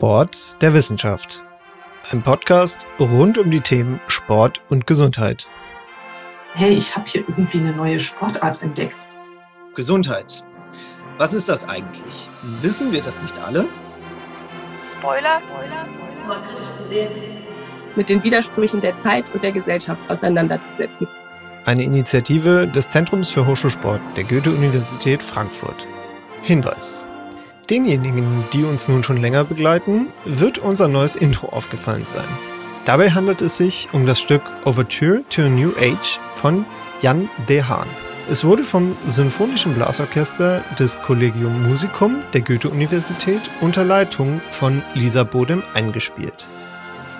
Sport der Wissenschaft. Ein Podcast rund um die Themen Sport und Gesundheit. Hey, ich habe hier irgendwie eine neue Sportart entdeckt. Gesundheit. Was ist das eigentlich? Wissen wir das nicht alle? Spoiler. Spoiler. Mit den Widersprüchen der Zeit und der Gesellschaft auseinanderzusetzen. Eine Initiative des Zentrums für Hochschulsport der Goethe-Universität Frankfurt. Hinweis. Denjenigen, die uns nun schon länger begleiten, wird unser neues Intro aufgefallen sein. Dabei handelt es sich um das Stück Overture to a New Age von Jan de Haan. Es wurde vom Symphonischen Blasorchester des Collegium Musicum der Goethe-Universität unter Leitung von Lisa Bodem eingespielt.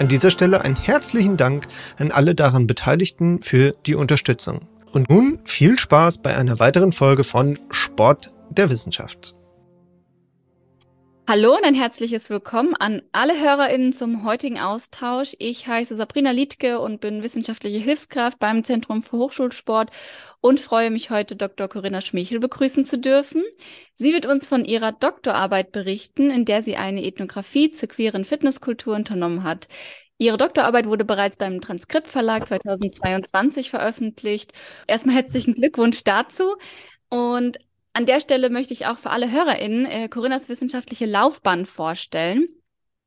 An dieser Stelle einen herzlichen Dank an alle daran Beteiligten für die Unterstützung. Und nun viel Spaß bei einer weiteren Folge von Sport der Wissenschaft. Hallo und ein herzliches Willkommen an alle HörerInnen zum heutigen Austausch. Ich heiße Sabrina Liedke und bin wissenschaftliche Hilfskraft beim Zentrum für Hochschulsport und freue mich heute Dr. Corinna Schmichel begrüßen zu dürfen. Sie wird uns von ihrer Doktorarbeit berichten, in der sie eine Ethnographie zur queeren Fitnesskultur unternommen hat. Ihre Doktorarbeit wurde bereits beim Transkript Verlag 2022 veröffentlicht. Erstmal herzlichen Glückwunsch dazu. Und an der Stelle möchte ich auch für alle HörerInnen äh, Corinnas wissenschaftliche Laufbahn vorstellen.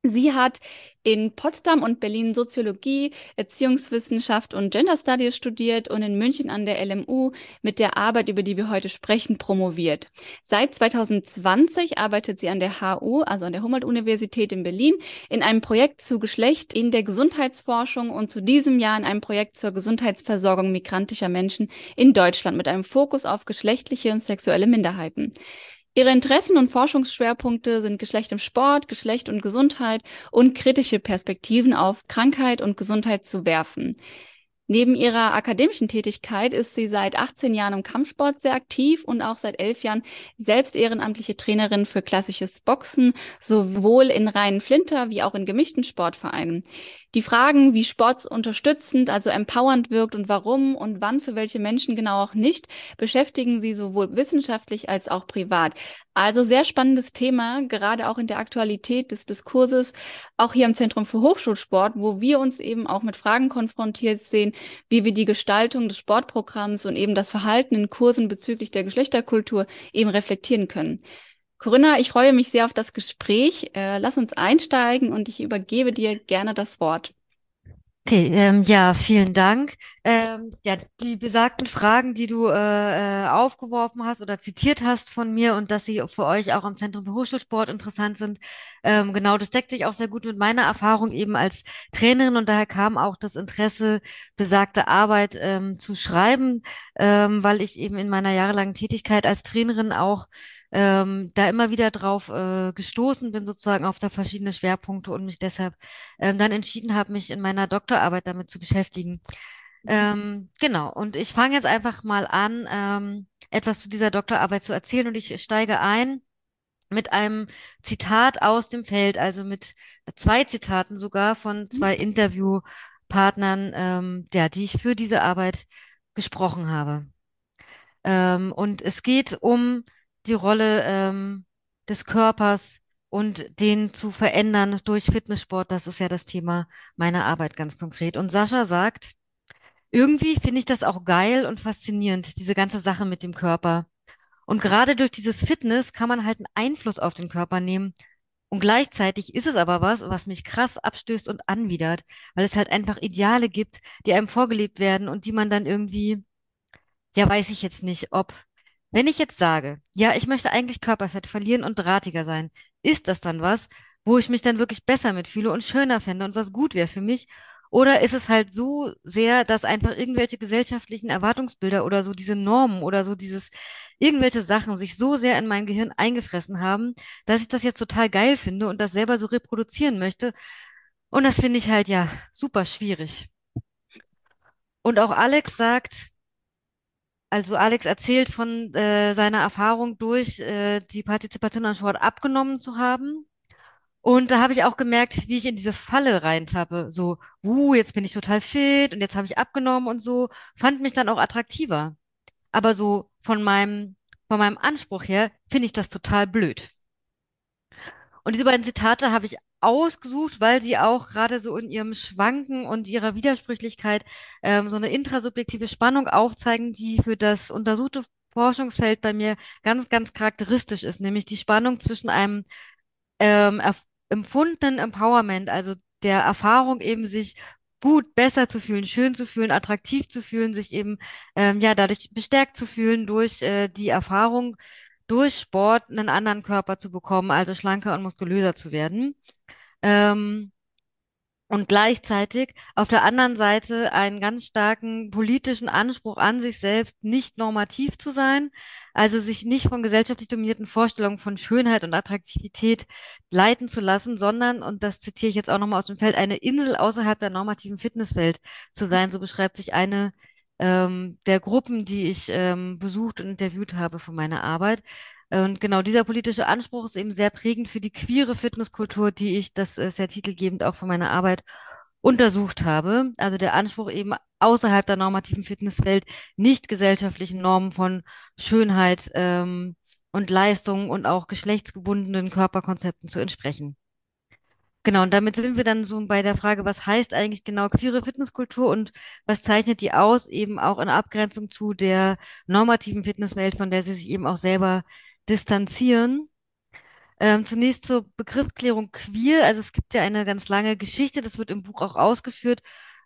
Sie hat in Potsdam und Berlin Soziologie, Erziehungswissenschaft und Gender Studies studiert und in München an der LMU mit der Arbeit, über die wir heute sprechen, promoviert. Seit 2020 arbeitet sie an der HU, also an der Humboldt-Universität in Berlin, in einem Projekt zu Geschlecht in der Gesundheitsforschung und zu diesem Jahr in einem Projekt zur Gesundheitsversorgung migrantischer Menschen in Deutschland mit einem Fokus auf geschlechtliche und sexuelle Minderheiten. Ihre Interessen und Forschungsschwerpunkte sind Geschlecht im Sport, Geschlecht und Gesundheit und kritische Perspektiven auf Krankheit und Gesundheit zu werfen. Neben ihrer akademischen Tätigkeit ist sie seit 18 Jahren im Kampfsport sehr aktiv und auch seit elf Jahren selbst ehrenamtliche Trainerin für klassisches Boxen, sowohl in reinen Flinter wie auch in gemischten Sportvereinen. Die Fragen, wie Sport unterstützend, also empowernd wirkt und warum und wann für welche Menschen genau auch nicht, beschäftigen sie sowohl wissenschaftlich als auch privat. Also sehr spannendes Thema, gerade auch in der Aktualität des Diskurses, auch hier im Zentrum für Hochschulsport, wo wir uns eben auch mit Fragen konfrontiert sehen, wie wir die Gestaltung des Sportprogramms und eben das Verhalten in Kursen bezüglich der Geschlechterkultur eben reflektieren können. Corinna, ich freue mich sehr auf das Gespräch. Äh, lass uns einsteigen und ich übergebe dir gerne das Wort. Okay, ähm, ja, vielen Dank. Ähm, ja, die besagten Fragen, die du äh, äh, aufgeworfen hast oder zitiert hast von mir und dass sie für euch auch am Zentrum für Hochschulsport interessant sind, ähm, genau, das deckt sich auch sehr gut mit meiner Erfahrung eben als Trainerin und daher kam auch das Interesse, besagte Arbeit ähm, zu schreiben, ähm, weil ich eben in meiner jahrelangen Tätigkeit als Trainerin auch ähm, da immer wieder drauf äh, gestoßen bin, sozusagen auf da verschiedene Schwerpunkte und mich deshalb ähm, dann entschieden habe, mich in meiner Doktorarbeit damit zu beschäftigen. Ähm, genau, und ich fange jetzt einfach mal an, ähm, etwas zu dieser Doktorarbeit zu erzählen und ich steige ein mit einem Zitat aus dem Feld, also mit zwei Zitaten sogar von zwei Interviewpartnern, ähm, ja, die ich für diese Arbeit gesprochen habe. Ähm, und es geht um die Rolle ähm, des Körpers und den zu verändern durch Fitnesssport. Das ist ja das Thema meiner Arbeit ganz konkret. Und Sascha sagt, irgendwie finde ich das auch geil und faszinierend, diese ganze Sache mit dem Körper. Und gerade durch dieses Fitness kann man halt einen Einfluss auf den Körper nehmen. Und gleichzeitig ist es aber was, was mich krass abstößt und anwidert, weil es halt einfach Ideale gibt, die einem vorgelebt werden und die man dann irgendwie, ja, weiß ich jetzt nicht, ob wenn ich jetzt sage, ja, ich möchte eigentlich Körperfett verlieren und drahtiger sein, ist das dann was, wo ich mich dann wirklich besser mitfühle und schöner fände und was gut wäre für mich? Oder ist es halt so sehr, dass einfach irgendwelche gesellschaftlichen Erwartungsbilder oder so diese Normen oder so dieses irgendwelche Sachen sich so sehr in mein Gehirn eingefressen haben, dass ich das jetzt total geil finde und das selber so reproduzieren möchte? Und das finde ich halt ja super schwierig. Und auch Alex sagt, also Alex erzählt von äh, seiner Erfahrung durch äh, die Partizipation an Sport abgenommen zu haben. Und da habe ich auch gemerkt, wie ich in diese Falle reintappe. So, uh, jetzt bin ich total fit und jetzt habe ich abgenommen und so. Fand mich dann auch attraktiver. Aber so von meinem, von meinem Anspruch her finde ich das total blöd. Und diese beiden Zitate habe ich ausgesucht, weil sie auch gerade so in ihrem Schwanken und ihrer Widersprüchlichkeit ähm, so eine intrasubjektive Spannung aufzeigen, die für das untersuchte Forschungsfeld bei mir ganz, ganz charakteristisch ist, nämlich die Spannung zwischen einem ähm, empfundenen Empowerment, also der Erfahrung eben sich gut, besser zu fühlen, schön zu fühlen, attraktiv zu fühlen, sich eben ähm, ja dadurch bestärkt zu fühlen durch äh, die Erfahrung, durch Sport einen anderen Körper zu bekommen, also schlanker und muskulöser zu werden. Ähm, und gleichzeitig auf der anderen Seite einen ganz starken politischen Anspruch an sich selbst, nicht normativ zu sein, also sich nicht von gesellschaftlich dominierten Vorstellungen von Schönheit und Attraktivität leiten zu lassen, sondern, und das zitiere ich jetzt auch nochmal aus dem Feld, eine Insel außerhalb der normativen Fitnesswelt zu sein. So beschreibt sich eine ähm, der Gruppen, die ich ähm, besucht und interviewt habe für meine Arbeit. Und genau dieser politische Anspruch ist eben sehr prägend für die queere Fitnesskultur, die ich, das ist sehr titelgebend auch für meine Arbeit, untersucht habe. Also der Anspruch eben außerhalb der normativen Fitnesswelt nicht gesellschaftlichen Normen von Schönheit ähm, und Leistung und auch geschlechtsgebundenen Körperkonzepten zu entsprechen. Genau, und damit sind wir dann so bei der Frage, was heißt eigentlich genau queere Fitnesskultur und was zeichnet die aus, eben auch in Abgrenzung zu der normativen Fitnesswelt, von der sie sich eben auch selber distanzieren. Ähm, zunächst zur Begriffsklärung queer. Also es gibt ja eine ganz lange Geschichte, das wird im Buch auch ausgeführt,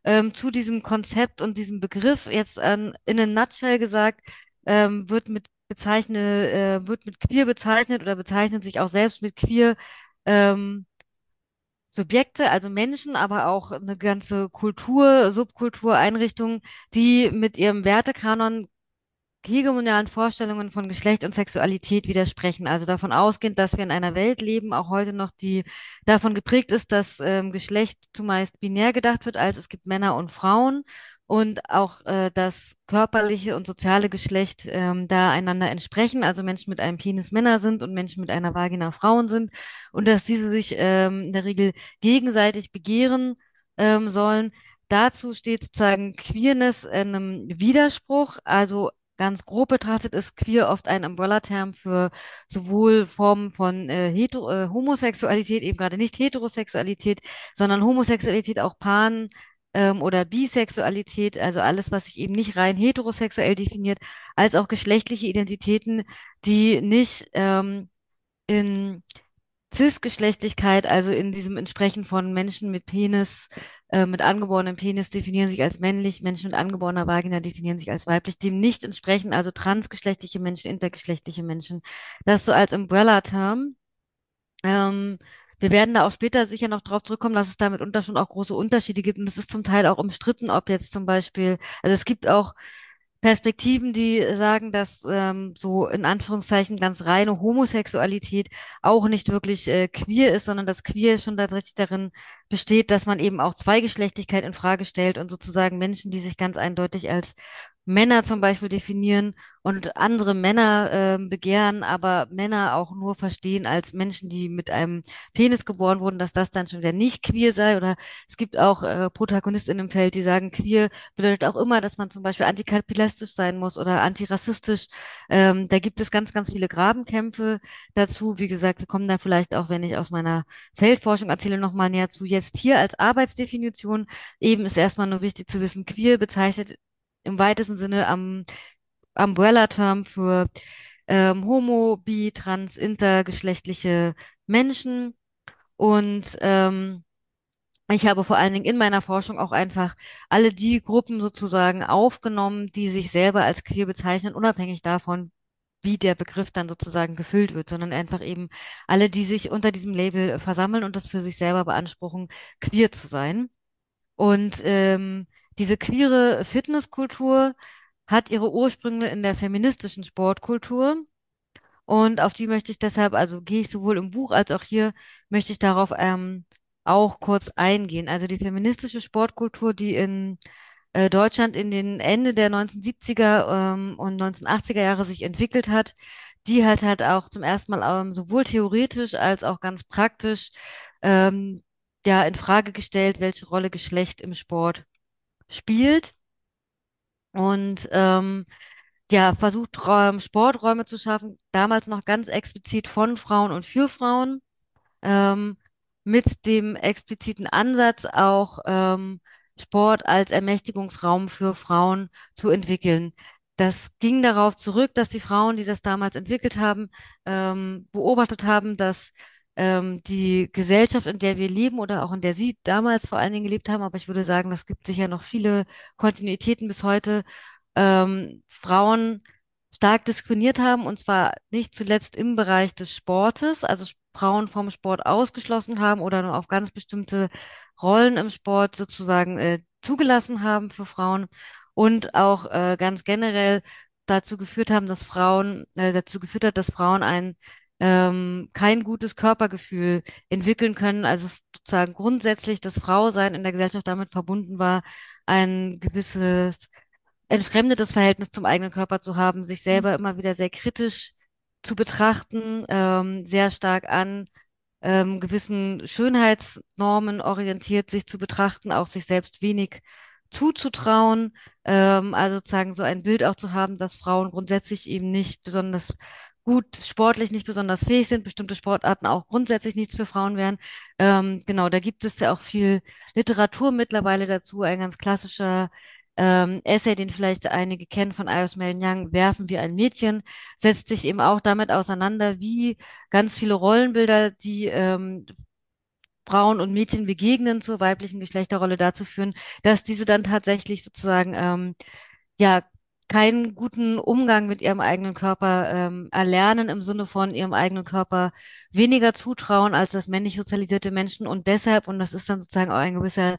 ähm, zu diesem Konzept und diesem Begriff. Jetzt ähm, in a nutshell gesagt, ähm, wird mit bezeichne, äh, wird mit queer bezeichnet oder bezeichnet sich auch selbst mit queer ähm, Subjekte, also Menschen, aber auch eine ganze Kultur, Subkultur, Einrichtungen, die mit ihrem Wertekanon hegemonialen Vorstellungen von Geschlecht und Sexualität widersprechen. Also davon ausgehend, dass wir in einer Welt leben, auch heute noch, die davon geprägt ist, dass ähm, Geschlecht zumeist binär gedacht wird, als es gibt Männer und Frauen und auch äh, das körperliche und soziale Geschlecht ähm, da einander entsprechen, also Menschen mit einem Penis Männer sind und Menschen mit einer Vagina Frauen sind und dass diese sich ähm, in der Regel gegenseitig begehren ähm, sollen. Dazu steht sozusagen Queerness in einem Widerspruch, also ganz grob betrachtet ist queer oft ein Umbrella-Term für sowohl Formen von äh, Hetero äh, Homosexualität, eben gerade nicht Heterosexualität, sondern Homosexualität auch Pan ähm, oder Bisexualität, also alles, was sich eben nicht rein heterosexuell definiert, als auch geschlechtliche Identitäten, die nicht ähm, in Cisgeschlechtlichkeit, also in diesem Entsprechen von Menschen mit Penis, äh, mit angeborenem Penis definieren sich als männlich, Menschen mit angeborener Vagina definieren sich als weiblich, dem nicht entsprechen, also transgeschlechtliche Menschen, intergeschlechtliche Menschen. Das so als Umbrella-Term. Ähm, wir werden da auch später sicher noch drauf zurückkommen, dass es da mitunter schon auch große Unterschiede gibt. Und es ist zum Teil auch umstritten, ob jetzt zum Beispiel, also es gibt auch Perspektiven, die sagen, dass ähm, so in Anführungszeichen ganz reine Homosexualität auch nicht wirklich äh, queer ist, sondern dass queer schon tatsächlich darin besteht, dass man eben auch Zweigeschlechtigkeit in Frage stellt und sozusagen Menschen, die sich ganz eindeutig als Männer zum Beispiel definieren und andere Männer äh, begehren, aber Männer auch nur verstehen als Menschen, die mit einem Penis geboren wurden, dass das dann schon wieder nicht queer sei. Oder es gibt auch äh, Protagonisten im Feld, die sagen, queer bedeutet auch immer, dass man zum Beispiel antikapitalistisch sein muss oder antirassistisch. Ähm, da gibt es ganz, ganz viele Grabenkämpfe dazu. Wie gesagt, wir kommen da vielleicht auch, wenn ich aus meiner Feldforschung erzähle, nochmal näher zu. Jetzt hier als Arbeitsdefinition eben ist erstmal nur wichtig zu wissen, queer bezeichnet im weitesten Sinne am Umbrella-Term für ähm, homo, bi, trans, intergeschlechtliche Menschen. Und ähm, ich habe vor allen Dingen in meiner Forschung auch einfach alle die Gruppen sozusagen aufgenommen, die sich selber als queer bezeichnen, unabhängig davon, wie der Begriff dann sozusagen gefüllt wird, sondern einfach eben alle, die sich unter diesem Label versammeln und das für sich selber beanspruchen, queer zu sein. Und ähm, diese queere Fitnesskultur hat ihre Ursprünge in der feministischen Sportkultur. Und auf die möchte ich deshalb, also gehe ich sowohl im Buch als auch hier, möchte ich darauf ähm, auch kurz eingehen. Also die feministische Sportkultur, die in äh, Deutschland in den Ende der 1970er ähm, und 1980er Jahre sich entwickelt hat, die hat halt auch zum ersten Mal ähm, sowohl theoretisch als auch ganz praktisch ähm, ja in Frage gestellt, welche Rolle Geschlecht im Sport spielt und ähm, ja, versucht, Räum, Sporträume zu schaffen, damals noch ganz explizit von Frauen und für Frauen. ähm, mit dem expliziten Ansatz auch ähm, Sport als Ermächtigungsraum für Frauen zu entwickeln. Das ging darauf zurück, dass die Frauen, die das damals entwickelt haben, ähm, beobachtet haben, dass ähm, die Gesellschaft, in der wir leben oder auch in der sie damals vor allen Dingen gelebt haben, aber ich würde sagen, das gibt sicher noch viele Kontinuitäten bis heute, ähm, Frauen stark diskriminiert haben, und zwar nicht zuletzt im Bereich des Sportes, also Frauen vom Sport ausgeschlossen haben oder nur auf ganz bestimmte Rollen im Sport sozusagen äh, zugelassen haben für Frauen und auch äh, ganz generell dazu geführt haben, dass Frauen, äh, dazu geführt hat, dass Frauen ein ähm, kein gutes Körpergefühl entwickeln können, also sozusagen grundsätzlich das Frausein in der Gesellschaft damit verbunden war, ein gewisses entfremdetes Verhältnis zum eigenen Körper zu haben, sich selber immer wieder sehr kritisch zu betrachten, ähm, sehr stark an ähm, gewissen Schönheitsnormen orientiert sich zu betrachten, auch sich selbst wenig zuzutrauen, ähm, also sozusagen so ein Bild auch zu haben, dass Frauen grundsätzlich eben nicht besonders gut sportlich nicht besonders fähig sind, bestimmte Sportarten auch grundsätzlich nichts für Frauen wären. Ähm, genau, da gibt es ja auch viel Literatur mittlerweile dazu. Ein ganz klassischer ähm, Essay, den vielleicht einige kennen von Iris Mellon Young, Werfen wie ein Mädchen, setzt sich eben auch damit auseinander, wie ganz viele Rollenbilder, die ähm, Frauen und Mädchen begegnen zur weiblichen Geschlechterrolle dazu führen, dass diese dann tatsächlich sozusagen ähm, ja keinen guten Umgang mit ihrem eigenen Körper ähm, erlernen im Sinne von ihrem eigenen Körper weniger zutrauen als das männlich sozialisierte Menschen und deshalb, und das ist dann sozusagen auch ein gewisser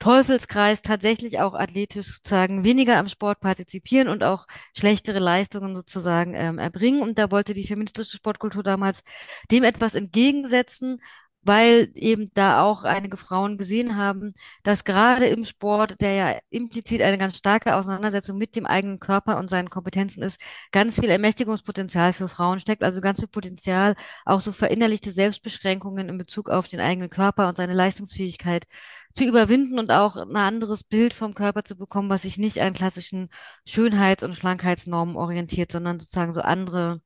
Teufelskreis, tatsächlich auch athletisch sozusagen weniger am Sport partizipieren und auch schlechtere Leistungen sozusagen ähm, erbringen. Und da wollte die feministische Sportkultur damals dem etwas entgegensetzen weil eben da auch einige Frauen gesehen haben, dass gerade im Sport, der ja implizit eine ganz starke Auseinandersetzung mit dem eigenen Körper und seinen Kompetenzen ist, ganz viel Ermächtigungspotenzial für Frauen steckt, also ganz viel Potenzial, auch so verinnerlichte Selbstbeschränkungen in Bezug auf den eigenen Körper und seine Leistungsfähigkeit zu überwinden und auch ein anderes Bild vom Körper zu bekommen, was sich nicht an klassischen Schönheits- und Schlankheitsnormen orientiert, sondern sozusagen so andere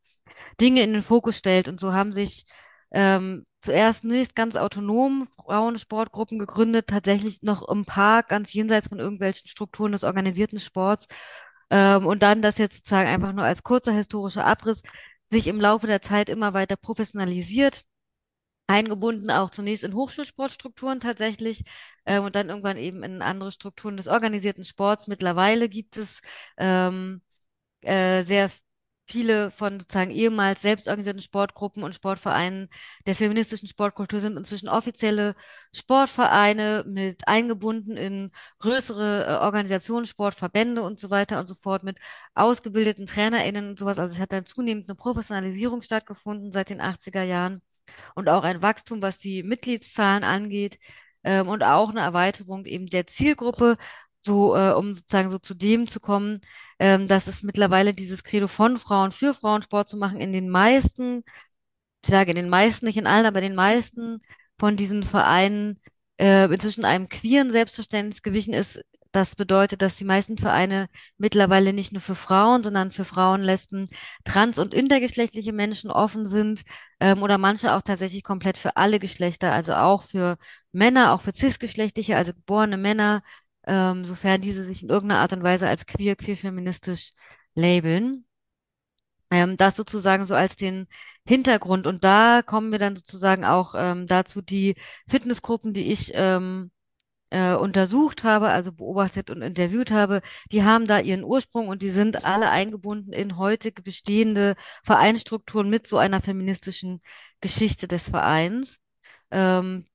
Dinge in den Fokus stellt. Und so haben sich ähm, zuerst nicht ganz autonom Frauensportgruppen gegründet, tatsächlich noch im Park, ganz jenseits von irgendwelchen Strukturen des organisierten Sports. Ähm, und dann das jetzt sozusagen einfach nur als kurzer historischer Abriss sich im Laufe der Zeit immer weiter professionalisiert, eingebunden auch zunächst in Hochschulsportstrukturen tatsächlich ähm, und dann irgendwann eben in andere Strukturen des organisierten Sports. Mittlerweile gibt es ähm, äh, sehr viele von sozusagen ehemals selbstorganisierten Sportgruppen und Sportvereinen der feministischen Sportkultur sind inzwischen offizielle Sportvereine mit eingebunden in größere äh, Organisationen, Sportverbände und so weiter und so fort mit ausgebildeten TrainerInnen und sowas. Also es hat dann zunehmend eine Professionalisierung stattgefunden seit den 80er Jahren und auch ein Wachstum, was die Mitgliedszahlen angeht. Ähm, und auch eine Erweiterung eben der Zielgruppe, so, äh, um sozusagen so zu dem zu kommen, ähm, dass es mittlerweile dieses Credo von Frauen für Frauensport zu machen in den meisten, ich sage in den meisten, nicht in allen, aber in den meisten von diesen Vereinen äh, inzwischen einem queeren Selbstverständnis gewichen ist. Das bedeutet, dass die meisten Vereine mittlerweile nicht nur für Frauen, sondern für Frauen, Lesben, trans- und intergeschlechtliche Menschen offen sind ähm, oder manche auch tatsächlich komplett für alle Geschlechter, also auch für Männer, auch für cisgeschlechtliche, also geborene Männer, ähm, sofern diese sich in irgendeiner Art und Weise als queer, queer-feministisch labeln. Ähm, das sozusagen so als den Hintergrund. Und da kommen wir dann sozusagen auch ähm, dazu, die Fitnessgruppen, die ich ähm, äh, untersucht habe, also beobachtet und interviewt habe, die haben da ihren Ursprung und die sind alle eingebunden in heutige bestehende Vereinsstrukturen mit so einer feministischen Geschichte des Vereins. Ähm,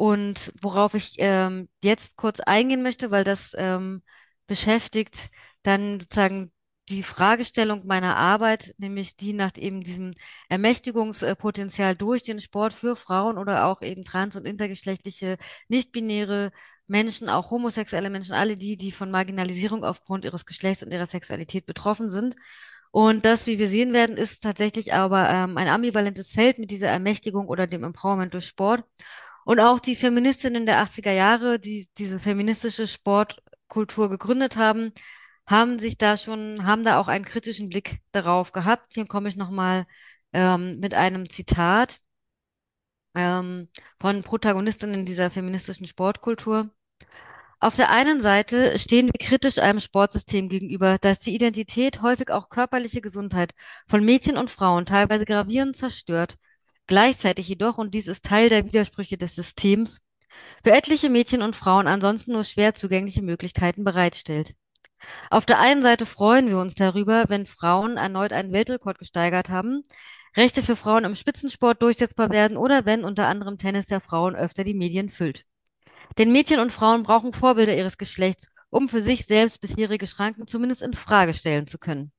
und worauf ich ähm, jetzt kurz eingehen möchte, weil das ähm, beschäftigt dann sozusagen die Fragestellung meiner Arbeit, nämlich die nach eben diesem Ermächtigungspotenzial durch den Sport für Frauen oder auch eben trans- und intergeschlechtliche, nicht-binäre Menschen, auch homosexuelle Menschen, alle die, die von Marginalisierung aufgrund ihres Geschlechts und ihrer Sexualität betroffen sind. Und das, wie wir sehen werden, ist tatsächlich aber ähm, ein ambivalentes Feld mit dieser Ermächtigung oder dem Empowerment durch Sport. Und auch die Feministinnen der 80er Jahre, die diese feministische Sportkultur gegründet haben, haben sich da schon, haben da auch einen kritischen Blick darauf gehabt. Hier komme ich nochmal ähm, mit einem Zitat. ähm, von Protagonistinnen dieser feministischen Sportkultur. Auf der einen Seite stehen wir kritisch einem Sportsystem gegenüber, das die Identität, häufig auch körperliche Gesundheit von Mädchen und Frauen teilweise gravierend zerstört. Gleichzeitig jedoch, und dies ist Teil der Widersprüche des Systems, für etliche Mädchen und Frauen ansonsten nur schwer zugängliche Möglichkeiten bereitstellt. Auf der einen Seite freuen wir uns darüber, wenn Frauen erneut einen Weltrekord gesteigert haben, Rechte für Frauen im Spitzensport durchsetzbar werden oder wenn unter anderem Tennis der Frauen öfter die Medien füllt. Denn Mädchen und Frauen brauchen Vorbilder ihres Geschlechts, um für sich selbst bisherige Schranken zumindest in Frage stellen zu können.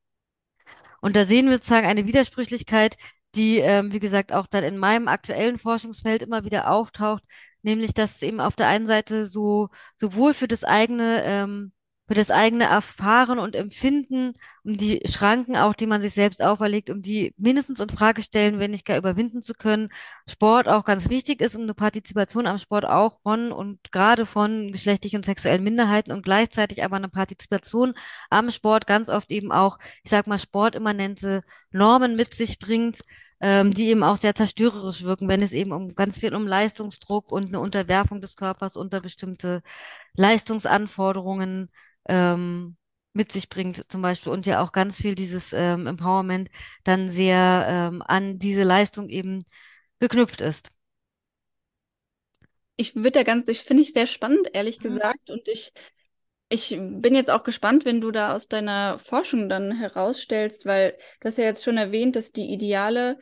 Und da sehen wir sozusagen eine Widersprüchlichkeit, die, ähm, wie gesagt, auch dann in meinem aktuellen Forschungsfeld immer wieder auftaucht, nämlich dass eben auf der einen Seite so sowohl für das eigene ähm, für das eigene Erfahren und Empfinden, um die Schranken auch, die man sich selbst auferlegt, um die mindestens in Frage stellen, wenn nicht gar überwinden zu können. Sport auch ganz wichtig ist und eine Partizipation am Sport auch von und gerade von geschlechtlichen und sexuellen Minderheiten und gleichzeitig aber eine Partizipation am Sport ganz oft eben auch, ich sag mal, sportimmanente Normen mit sich bringt, ähm, die eben auch sehr zerstörerisch wirken, wenn es eben um ganz viel um Leistungsdruck und eine Unterwerfung des Körpers unter bestimmte Leistungsanforderungen ähm, mit sich bringt, zum Beispiel, und ja auch ganz viel dieses ähm, Empowerment dann sehr ähm, an diese Leistung eben geknüpft ist. Ich würde da ganz, ich finde ich sehr spannend, ehrlich mhm. gesagt. Und ich, ich bin jetzt auch gespannt, wenn du da aus deiner Forschung dann herausstellst, weil du hast ja jetzt schon erwähnt, dass die Ideale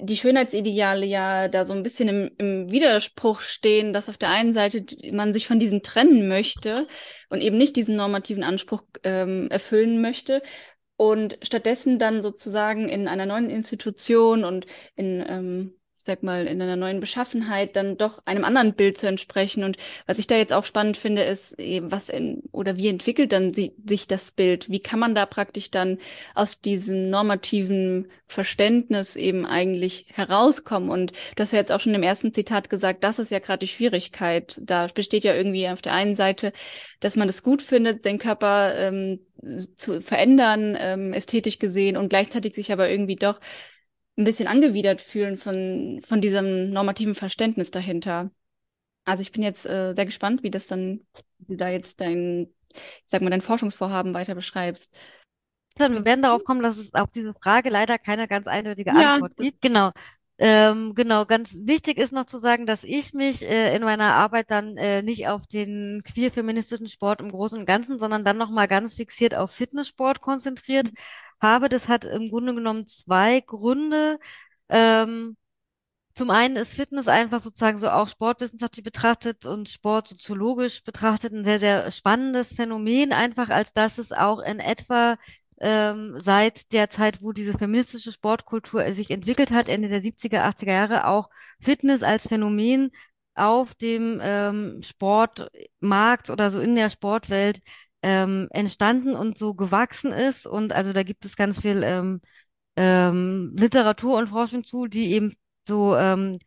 die Schönheitsideale ja da so ein bisschen im, im Widerspruch stehen, dass auf der einen Seite man sich von diesen trennen möchte und eben nicht diesen normativen Anspruch ähm, erfüllen möchte und stattdessen dann sozusagen in einer neuen Institution und in ähm, ich sag mal, in einer neuen Beschaffenheit dann doch einem anderen Bild zu entsprechen. Und was ich da jetzt auch spannend finde, ist eben, was in, oder wie entwickelt dann sie, sich das Bild? Wie kann man da praktisch dann aus diesem normativen Verständnis eben eigentlich herauskommen? Und du hast ja jetzt auch schon im ersten Zitat gesagt, das ist ja gerade die Schwierigkeit. Da besteht ja irgendwie auf der einen Seite, dass man es gut findet, den Körper ähm, zu verändern, ähm, ästhetisch gesehen, und gleichzeitig sich aber irgendwie doch ein bisschen angewidert fühlen von, von diesem normativen Verständnis dahinter. Also ich bin jetzt äh, sehr gespannt, wie das dann, wie du da jetzt dein, ich sag mal, dein Forschungsvorhaben weiter beschreibst. Wir werden darauf kommen, dass es auf diese Frage leider keine ganz eindeutige Antwort ja, gibt. Genau. Ähm, genau, ganz wichtig ist noch zu sagen, dass ich mich äh, in meiner Arbeit dann äh, nicht auf den queer-feministischen Sport im Großen und Ganzen, sondern dann nochmal ganz fixiert auf Fitnesssport konzentriert mhm. Habe. Das hat im Grunde genommen zwei Gründe. Ähm, zum einen ist Fitness einfach sozusagen so auch sportwissenschaftlich betrachtet und sportsoziologisch betrachtet ein sehr, sehr spannendes Phänomen, einfach als dass es auch in etwa ähm, seit der Zeit, wo diese feministische Sportkultur sich entwickelt hat, Ende der 70er, 80er Jahre, auch Fitness als Phänomen auf dem ähm, Sportmarkt oder so in der Sportwelt ähm, entstanden und so gewachsen ist. Und also da gibt es ganz viel ähm, ähm, Literatur und Forschung zu, die eben so ähm,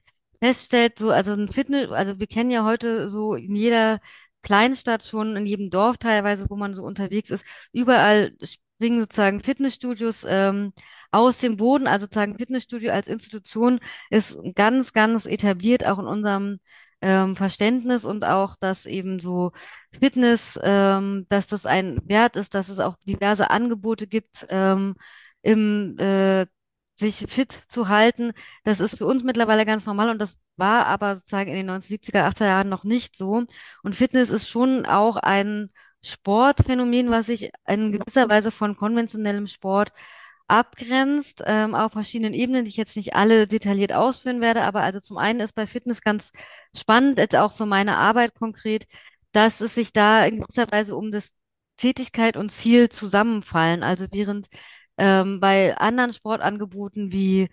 feststellt, so, also ein Fitness, also wir kennen ja heute so in jeder Kleinstadt schon, in jedem Dorf teilweise, wo man so unterwegs ist, überall bringen sozusagen Fitnessstudios ähm, aus dem Boden, also sozusagen Fitnessstudio als Institution ist ganz, ganz etabliert, auch in unserem ähm, Verständnis und auch, dass eben so Fitness, ähm, dass das ein Wert ist, dass es auch diverse Angebote gibt, ähm, im äh, sich fit zu halten. Das ist für uns mittlerweile ganz normal und das war aber sozusagen in den 1970er, 80er Jahren noch nicht so. Und Fitness ist schon auch ein Sportphänomen, was sich in gewisser Weise von konventionellem Sport abgrenzt, ähm, auf verschiedenen Ebenen, die ich jetzt nicht alle detailliert ausführen werde. Aber also zum einen ist bei Fitness ganz spannend, jetzt auch für meine Arbeit konkret, dass es sich da in gewisser Weise um das Tätigkeit und Ziel zusammenfallen. Also während ähm, bei anderen Sportangeboten wie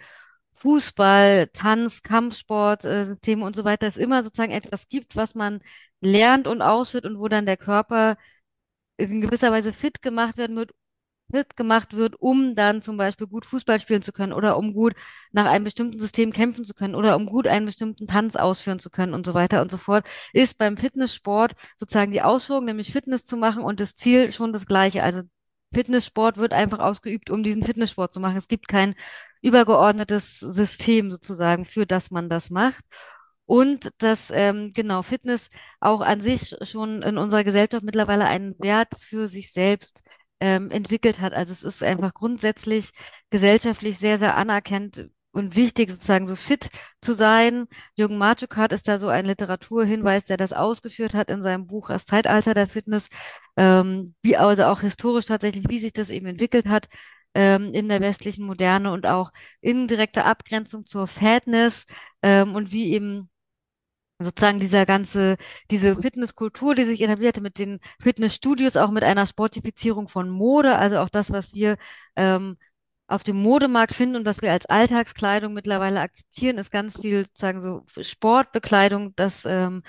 Fußball, Tanz, Kampfsport, äh, Systeme und so weiter es immer sozusagen etwas gibt, was man lernt und ausführt und wo dann der Körper in gewisser Weise fit gemacht werden wird, fit gemacht wird, um dann zum Beispiel gut Fußball spielen zu können oder um gut nach einem bestimmten System kämpfen zu können oder um gut einen bestimmten Tanz ausführen zu können und so weiter und so fort, ist beim Fitnesssport sozusagen die Ausführung, nämlich Fitness zu machen und das Ziel schon das gleiche. Also Fitnesssport wird einfach ausgeübt, um diesen Fitnesssport zu machen. Es gibt kein übergeordnetes System sozusagen, für das man das macht. Und dass ähm, genau Fitness auch an sich schon in unserer Gesellschaft mittlerweile einen Wert für sich selbst ähm, entwickelt hat. Also es ist einfach grundsätzlich gesellschaftlich sehr, sehr anerkannt und wichtig, sozusagen so fit zu sein. Jürgen Marczukart ist da so ein Literaturhinweis, der das ausgeführt hat in seinem Buch Das Zeitalter der Fitness, ähm, wie also auch historisch tatsächlich, wie sich das eben entwickelt hat ähm, in der westlichen Moderne und auch in direkter Abgrenzung zur Fatness ähm, und wie eben sozusagen dieser ganze, diese Fitnesskultur, die sich etablierte mit den Fitnessstudios, auch mit einer Sportifizierung von Mode, also auch das, was wir ähm, auf dem Modemarkt finden und was wir als Alltagskleidung mittlerweile akzeptieren, ist ganz viel sozusagen so Sportbekleidung, das ähm,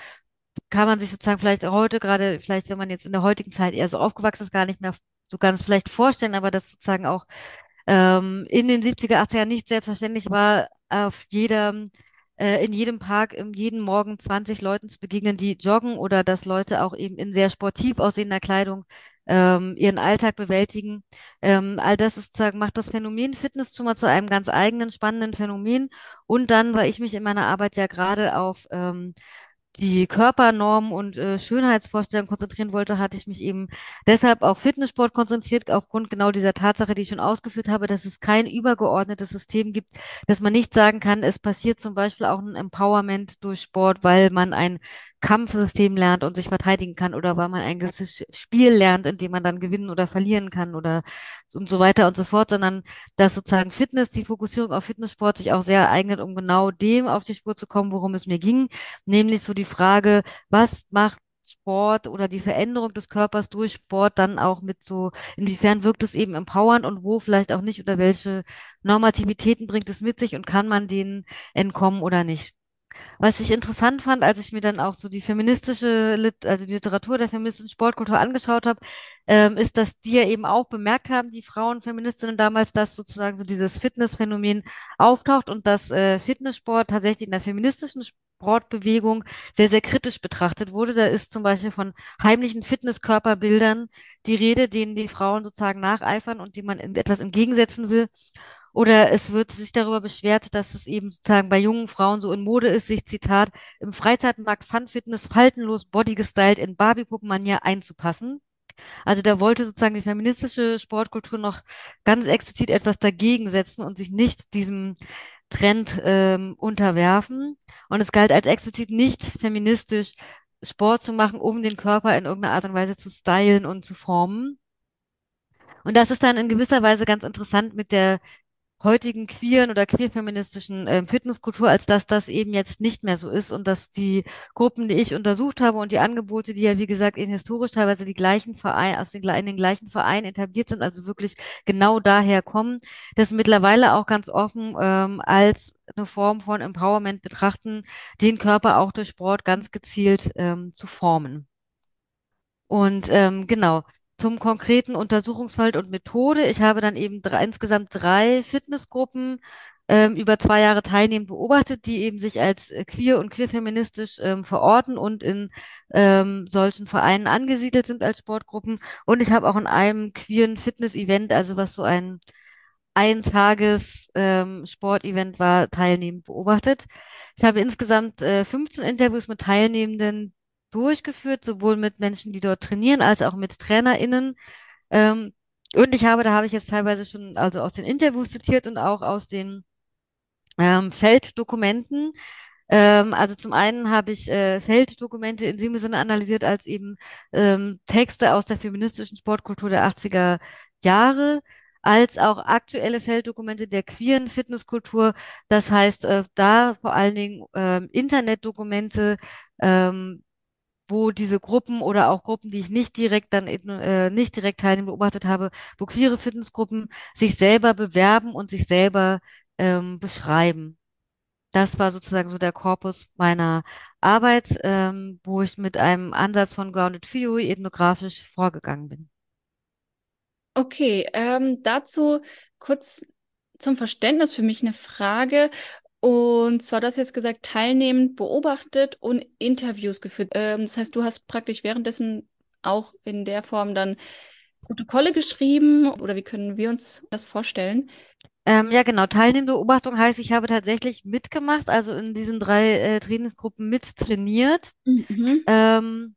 kann man sich sozusagen vielleicht heute gerade, vielleicht wenn man jetzt in der heutigen Zeit eher so aufgewachsen ist, gar nicht mehr so ganz vielleicht vorstellen, aber das sozusagen auch ähm, in den 70er, 80er Jahren nicht selbstverständlich war, auf jedem äh, in jedem Park um jeden Morgen 20 Leuten zu begegnen, die joggen oder dass Leute auch eben in sehr sportiv aussehender Kleidung ähm, ihren Alltag bewältigen. Ähm, all das ist, macht das Phänomen Fitness zu mal zu einem ganz eigenen, spannenden Phänomen. Und dann, weil ich mich in meiner Arbeit ja gerade auf ähm, die Körpernormen und äh, Schönheitsvorstellungen konzentrieren wollte, hatte ich mich eben deshalb auf Fitnesssport konzentriert, aufgrund genau dieser Tatsache, die ich schon ausgeführt habe, dass es kein übergeordnetes System gibt, dass man nicht sagen kann, es passiert zum Beispiel auch ein Empowerment durch Sport, weil man ein Kampfsystem lernt und sich verteidigen kann oder weil man ein gewisses Spiel lernt, in dem man dann gewinnen oder verlieren kann oder und so weiter und so fort, sondern dass sozusagen Fitness, die Fokussierung auf Fitnesssport sich auch sehr eignet, um genau dem auf die Spur zu kommen, worum es mir ging, nämlich so die Frage, was macht Sport oder die Veränderung des Körpers durch Sport dann auch mit so, inwiefern wirkt es eben empowernd und wo vielleicht auch nicht oder welche Normativitäten bringt es mit sich und kann man denen entkommen oder nicht. Was ich interessant fand, als ich mir dann auch so die feministische, Lit also die Literatur der feministischen Sportkultur angeschaut habe, ähm, ist, dass die ja eben auch bemerkt haben, die Frauenfeministinnen damals, dass sozusagen so dieses Fitnessphänomen auftaucht und dass äh, Fitnesssport tatsächlich in der feministischen Sportbewegung sehr, sehr kritisch betrachtet wurde. Da ist zum Beispiel von heimlichen Fitnesskörperbildern die Rede, denen die Frauen sozusagen nacheifern und die man etwas entgegensetzen will. Oder es wird sich darüber beschwert, dass es eben sozusagen bei jungen Frauen so in Mode ist, sich Zitat im Freizeitmarkt Fun Fitness faltenlos bodygestylt in Barbie-Puppen-Manier einzupassen. Also da wollte sozusagen die feministische Sportkultur noch ganz explizit etwas dagegen setzen und sich nicht diesem Trend ähm, unterwerfen. Und es galt als explizit nicht feministisch, Sport zu machen, um den Körper in irgendeiner Art und Weise zu stylen und zu formen. Und das ist dann in gewisser Weise ganz interessant mit der heutigen queeren oder queerfeministischen äh, Fitnesskultur, als dass das eben jetzt nicht mehr so ist und dass die Gruppen, die ich untersucht habe und die Angebote, die ja wie gesagt eben historisch teilweise die gleichen Vereine, aus den, in den gleichen Vereinen etabliert sind, also wirklich genau daher kommen, das mittlerweile auch ganz offen ähm, als eine Form von Empowerment betrachten, den Körper auch durch Sport ganz gezielt ähm, zu formen. Und ähm, genau, zum konkreten Untersuchungsfeld und Methode. Ich habe dann eben drei, insgesamt drei Fitnessgruppen ähm, über zwei Jahre teilnehmend beobachtet, die eben sich als äh, queer und queerfeministisch ähm, verorten und in ähm, solchen Vereinen angesiedelt sind als Sportgruppen. Und ich habe auch in einem queeren Fitness-Event, also was so ein Eintages ähm, war, teilnehmend beobachtet. Ich habe insgesamt äh, 15 Interviews mit Teilnehmenden durchgeführt, sowohl mit Menschen, die dort trainieren, als auch mit TrainerInnen. Ähm, und ich habe, da habe ich jetzt teilweise schon also aus den Interviews zitiert und auch aus den ähm, Felddokumenten. Ähm, also zum einen habe ich äh, Felddokumente in dem Sinne analysiert als eben ähm, Texte aus der feministischen Sportkultur der 80er Jahre, als auch aktuelle Felddokumente der queeren Fitnesskultur. Das heißt, äh, da vor allen Dingen äh, Internetdokumente, ähm, wo diese Gruppen oder auch Gruppen, die ich nicht direkt dann äh, nicht direkt teilnehmen beobachtet habe, wo queere Fitnessgruppen sich selber bewerben und sich selber ähm, beschreiben. Das war sozusagen so der Korpus meiner Arbeit, ähm, wo ich mit einem Ansatz von Grounded Theory ethnografisch vorgegangen bin. Okay, ähm, dazu kurz zum Verständnis für mich eine Frage. Und zwar, du hast jetzt gesagt, teilnehmend beobachtet und Interviews geführt. Ähm, das heißt, du hast praktisch währenddessen auch in der Form dann Protokolle geschrieben oder wie können wir uns das vorstellen? Ähm, ja, genau. Teilnehmende Beobachtung heißt, ich habe tatsächlich mitgemacht, also in diesen drei äh, Trainingsgruppen mittrainiert. Mhm. Ähm,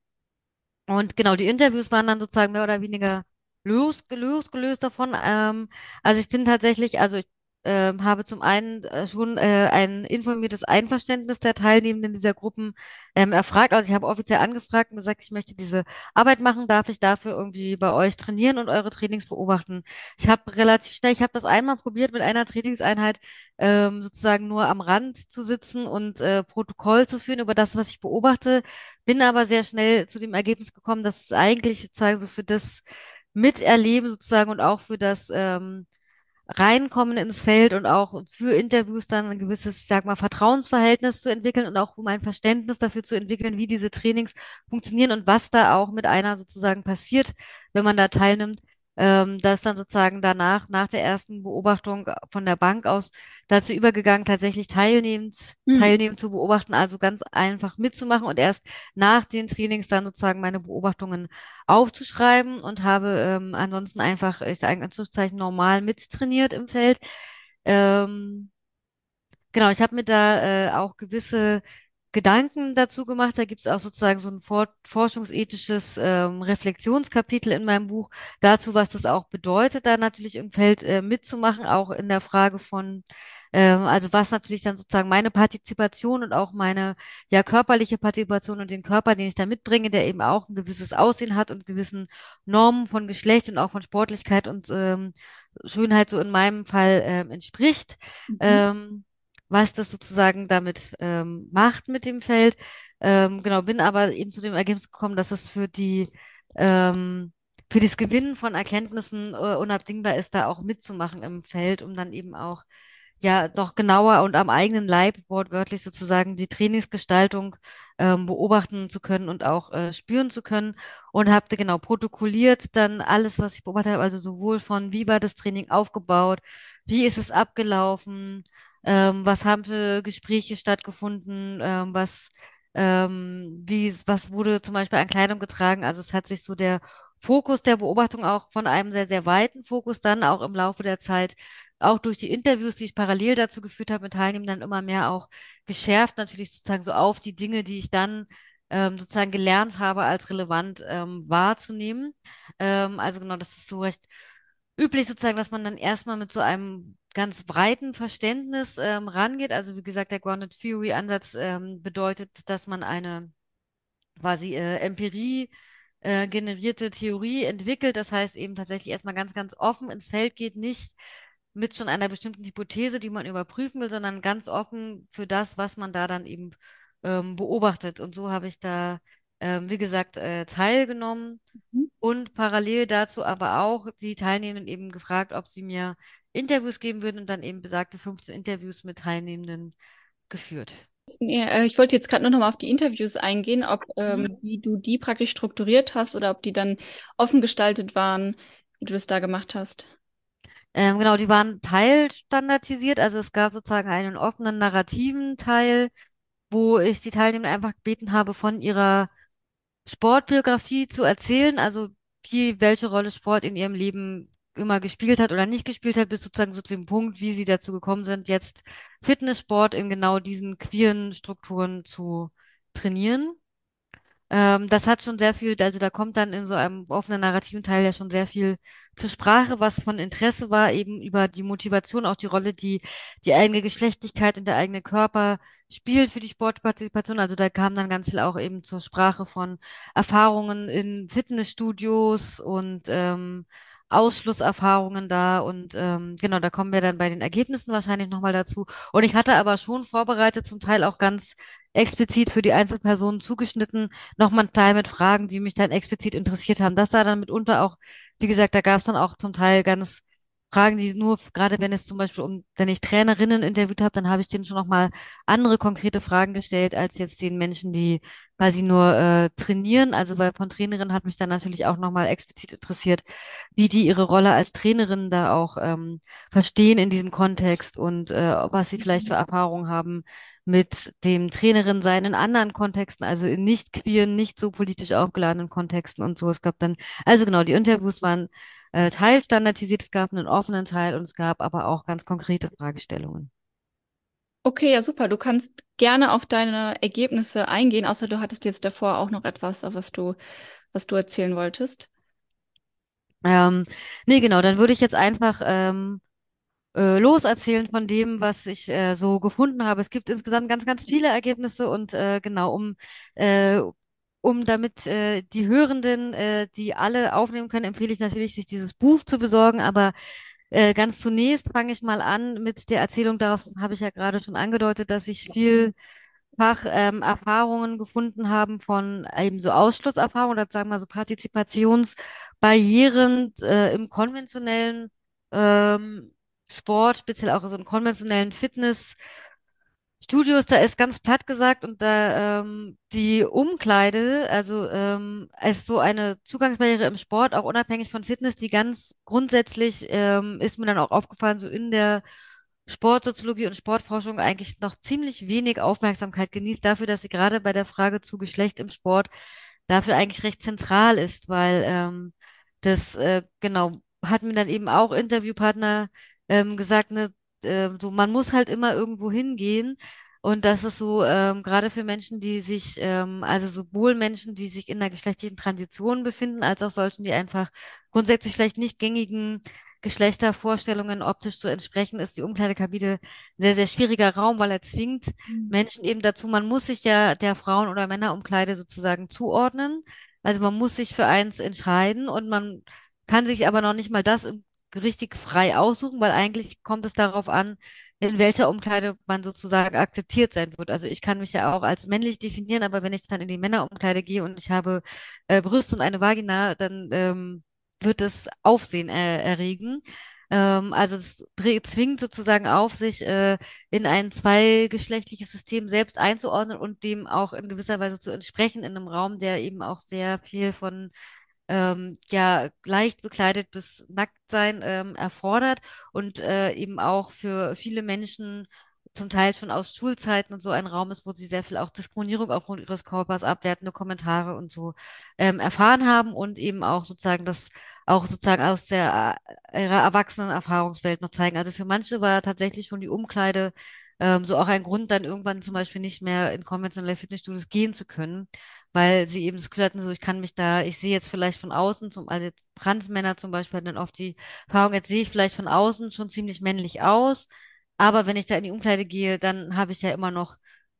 und genau, die Interviews waren dann sozusagen mehr oder weniger losgelöst, gelöst davon. Ähm, also ich bin tatsächlich, also ich ähm, habe zum einen äh, schon äh, ein informiertes Einverständnis der Teilnehmenden dieser Gruppen ähm, erfragt. Also ich habe offiziell angefragt und gesagt, ich möchte diese Arbeit machen. Darf ich dafür irgendwie bei euch trainieren und eure Trainings beobachten? Ich habe relativ schnell, ich habe das einmal probiert mit einer Trainingseinheit ähm, sozusagen nur am Rand zu sitzen und äh, Protokoll zu führen über das, was ich beobachte. Bin aber sehr schnell zu dem Ergebnis gekommen, dass es eigentlich sozusagen so für das Miterleben sozusagen und auch für das ähm, Reinkommen ins Feld und auch für Interviews dann ein gewisses, sag mal, Vertrauensverhältnis zu entwickeln und auch um ein Verständnis dafür zu entwickeln, wie diese Trainings funktionieren und was da auch mit einer sozusagen passiert, wenn man da teilnimmt ähm, da ist dann sozusagen danach, nach der ersten Beobachtung von der Bank aus, dazu übergegangen, tatsächlich teilnehmend, Mhm. teilnehmend zu beobachten, also ganz einfach mitzumachen und erst nach den Trainings dann sozusagen meine Beobachtungen aufzuschreiben und habe ähm, ansonsten einfach, ich sage in Anführungszeichen, normal mittrainiert im Feld. Ähm, Genau, ich habe mir da äh, auch gewisse Gedanken dazu gemacht. Da gibt es auch sozusagen so ein for forschungsethisches ähm, Reflexionskapitel in meinem Buch dazu, was das auch bedeutet, da natürlich im Feld äh, mitzumachen, auch in der Frage von, ähm, also was natürlich dann sozusagen meine Partizipation und auch meine ja körperliche Partizipation und den Körper, den ich da mitbringe, der eben auch ein gewisses Aussehen hat und gewissen Normen von Geschlecht und auch von Sportlichkeit und ähm, Schönheit so in meinem Fall ähm, entspricht. Mhm. Ähm, was das sozusagen damit ähm, macht mit dem Feld. Ähm, genau, bin aber eben zu dem Ergebnis gekommen, dass es für die ähm, für das Gewinnen von Erkenntnissen äh, unabdingbar ist, da auch mitzumachen im Feld, um dann eben auch ja doch genauer und am eigenen Leib wortwörtlich sozusagen die Trainingsgestaltung ähm, beobachten zu können und auch äh, spüren zu können und habe genau protokolliert dann alles, was ich beobachtet habe, also sowohl von wie war das Training aufgebaut, wie ist es abgelaufen, ähm, was haben für Gespräche stattgefunden, ähm, was ähm, wie was wurde zum Beispiel an Kleidung getragen, also es hat sich so der Fokus der Beobachtung auch von einem sehr, sehr weiten Fokus dann auch im Laufe der Zeit auch durch die Interviews, die ich parallel dazu geführt habe mit Teilnehmern, dann immer mehr auch geschärft, natürlich sozusagen so auf die Dinge, die ich dann ähm, sozusagen gelernt habe, als relevant ähm, wahrzunehmen. Ähm, also genau, das ist so recht üblich sozusagen, dass man dann erstmal mit so einem ganz breiten Verständnis ähm, rangeht. Also wie gesagt, der Grounded Theory Ansatz ähm, bedeutet, dass man eine quasi äh, Empirie äh, generierte Theorie entwickelt. Das heißt eben tatsächlich erstmal ganz, ganz offen ins Feld geht, nicht mit schon einer bestimmten Hypothese, die man überprüfen will, sondern ganz offen für das, was man da dann eben ähm, beobachtet. Und so habe ich da, ähm, wie gesagt, äh, teilgenommen Mhm. und parallel dazu aber auch die Teilnehmenden eben gefragt, ob sie mir Interviews geben würden und dann eben besagte 15 Interviews mit Teilnehmenden geführt. Äh, ich wollte jetzt gerade nur noch mal auf die Interviews eingehen, ob Mhm. ähm, wie du die praktisch strukturiert hast oder ob die dann offen gestaltet waren, wie du das da gemacht hast. Ähm, genau, die waren teilstandardisiert, also es gab sozusagen einen offenen narrativen Teil, wo ich die Teilnehmer einfach gebeten habe, von ihrer Sportbiografie zu erzählen, also wie, welche Rolle Sport in ihrem Leben immer gespielt hat oder nicht gespielt hat, bis sozusagen so zu dem Punkt, wie sie dazu gekommen sind, jetzt Fitnesssport in genau diesen queeren Strukturen zu trainieren. Ähm, das hat schon sehr viel, also da kommt dann in so einem offenen narrativen Teil ja schon sehr viel zur Sprache, was von Interesse war, eben über die Motivation, auch die Rolle, die die eigene Geschlechtlichkeit und der eigene Körper spielt für die Sportpartizipation. Also da kam dann ganz viel auch eben zur Sprache von Erfahrungen in Fitnessstudios und ähm, Ausschlusserfahrungen da und ähm, genau, da kommen wir dann bei den Ergebnissen wahrscheinlich nochmal dazu. Und ich hatte aber schon vorbereitet, zum Teil auch ganz explizit für die Einzelpersonen zugeschnitten, nochmal einen Teil mit Fragen, die mich dann explizit interessiert haben. Das sah dann mitunter auch, wie gesagt, da gab es dann auch zum Teil ganz Fragen, die nur, gerade wenn es zum Beispiel um, wenn ich Trainerinnen interviewt habe, dann habe ich denen schon nochmal andere konkrete Fragen gestellt, als jetzt den Menschen, die quasi nur äh, trainieren. Also weil von Trainerinnen hat mich dann natürlich auch nochmal explizit interessiert, wie die ihre Rolle als Trainerin da auch ähm, verstehen in diesem Kontext und äh, was sie vielleicht für Erfahrungen haben mit dem Trainerin sein in anderen Kontexten, also in nicht queeren, nicht so politisch aufgeladenen Kontexten und so. Es gab dann, also genau, die Interviews waren äh, teilstandardisiert, es gab einen offenen Teil und es gab aber auch ganz konkrete Fragestellungen. Okay, ja, super. Du kannst gerne auf deine Ergebnisse eingehen, außer du hattest jetzt davor auch noch etwas, was du, was du erzählen wolltest. Ähm, nee, genau, dann würde ich jetzt einfach ähm, äh, loserzählen von dem, was ich äh, so gefunden habe. Es gibt insgesamt ganz, ganz viele Ergebnisse und äh, genau, um, äh, um damit äh, die Hörenden, äh, die alle aufnehmen können, empfehle ich natürlich, sich dieses Buch zu besorgen. Aber äh, ganz zunächst fange ich mal an mit der Erzählung. Daraus habe ich ja gerade schon angedeutet, dass ich viel ähm, Erfahrungen gefunden haben von eben so Ausschlusserfahrungen oder sagen wir mal so Partizipationsbarrieren äh, im konventionellen ähm, Sport, speziell auch so in konventionellen Fitnessstudios, da ist ganz platt gesagt und da ähm, die Umkleide, also ähm, ist so eine Zugangsbarriere im Sport, auch unabhängig von Fitness, die ganz grundsätzlich ähm, ist mir dann auch aufgefallen, so in der Sportsoziologie und Sportforschung eigentlich noch ziemlich wenig Aufmerksamkeit genießt dafür, dass sie gerade bei der Frage zu Geschlecht im Sport dafür eigentlich recht zentral ist, weil ähm, das äh, genau hat mir dann eben auch Interviewpartner ähm, gesagt, ne, äh, so man muss halt immer irgendwo hingehen. Und das ist so, ähm, gerade für Menschen, die sich, ähm, also sowohl Menschen, die sich in der geschlechtlichen Transition befinden, als auch solchen, die einfach grundsätzlich vielleicht nicht gängigen Geschlechtervorstellungen optisch zu entsprechen, ist die Umkleidekabine ein sehr, sehr schwieriger Raum, weil er zwingt Mhm. Menschen eben dazu, man muss sich ja der Frauen- oder Männerumkleide sozusagen zuordnen. Also man muss sich für eins entscheiden und man kann sich aber noch nicht mal das im- richtig frei aussuchen, weil eigentlich kommt es darauf an, in welcher Umkleide man sozusagen akzeptiert sein wird. Also ich kann mich ja auch als männlich definieren, aber wenn ich dann in die Männerumkleide gehe und ich habe äh, Brüste und eine Vagina, dann ähm, wird es Aufsehen äh, erregen. Ähm, also es zwingt sozusagen auf, sich äh, in ein zweigeschlechtliches System selbst einzuordnen und dem auch in gewisser Weise zu entsprechen in einem Raum, der eben auch sehr viel von ähm, ja leicht bekleidet bis nackt sein ähm, erfordert und äh, eben auch für viele Menschen zum Teil schon aus Schulzeiten und so ein Raum ist, wo sie sehr viel auch Diskriminierung aufgrund ihres Körpers, abwertende Kommentare und so ähm, erfahren haben und eben auch sozusagen das auch sozusagen aus der äh, ihrer erwachsenen Erfahrungswelt noch zeigen. Also für manche war tatsächlich schon die Umkleide ähm, so auch ein Grund, dann irgendwann zum Beispiel nicht mehr in konventionelle Fitnessstudios gehen zu können weil sie eben das Gefühl hatten, so ich kann mich da, ich sehe jetzt vielleicht von außen, zum, also jetzt Transmänner zum Beispiel dann oft die Erfahrung, jetzt sehe ich vielleicht von außen schon ziemlich männlich aus, aber wenn ich da in die Umkleide gehe, dann habe ich ja immer noch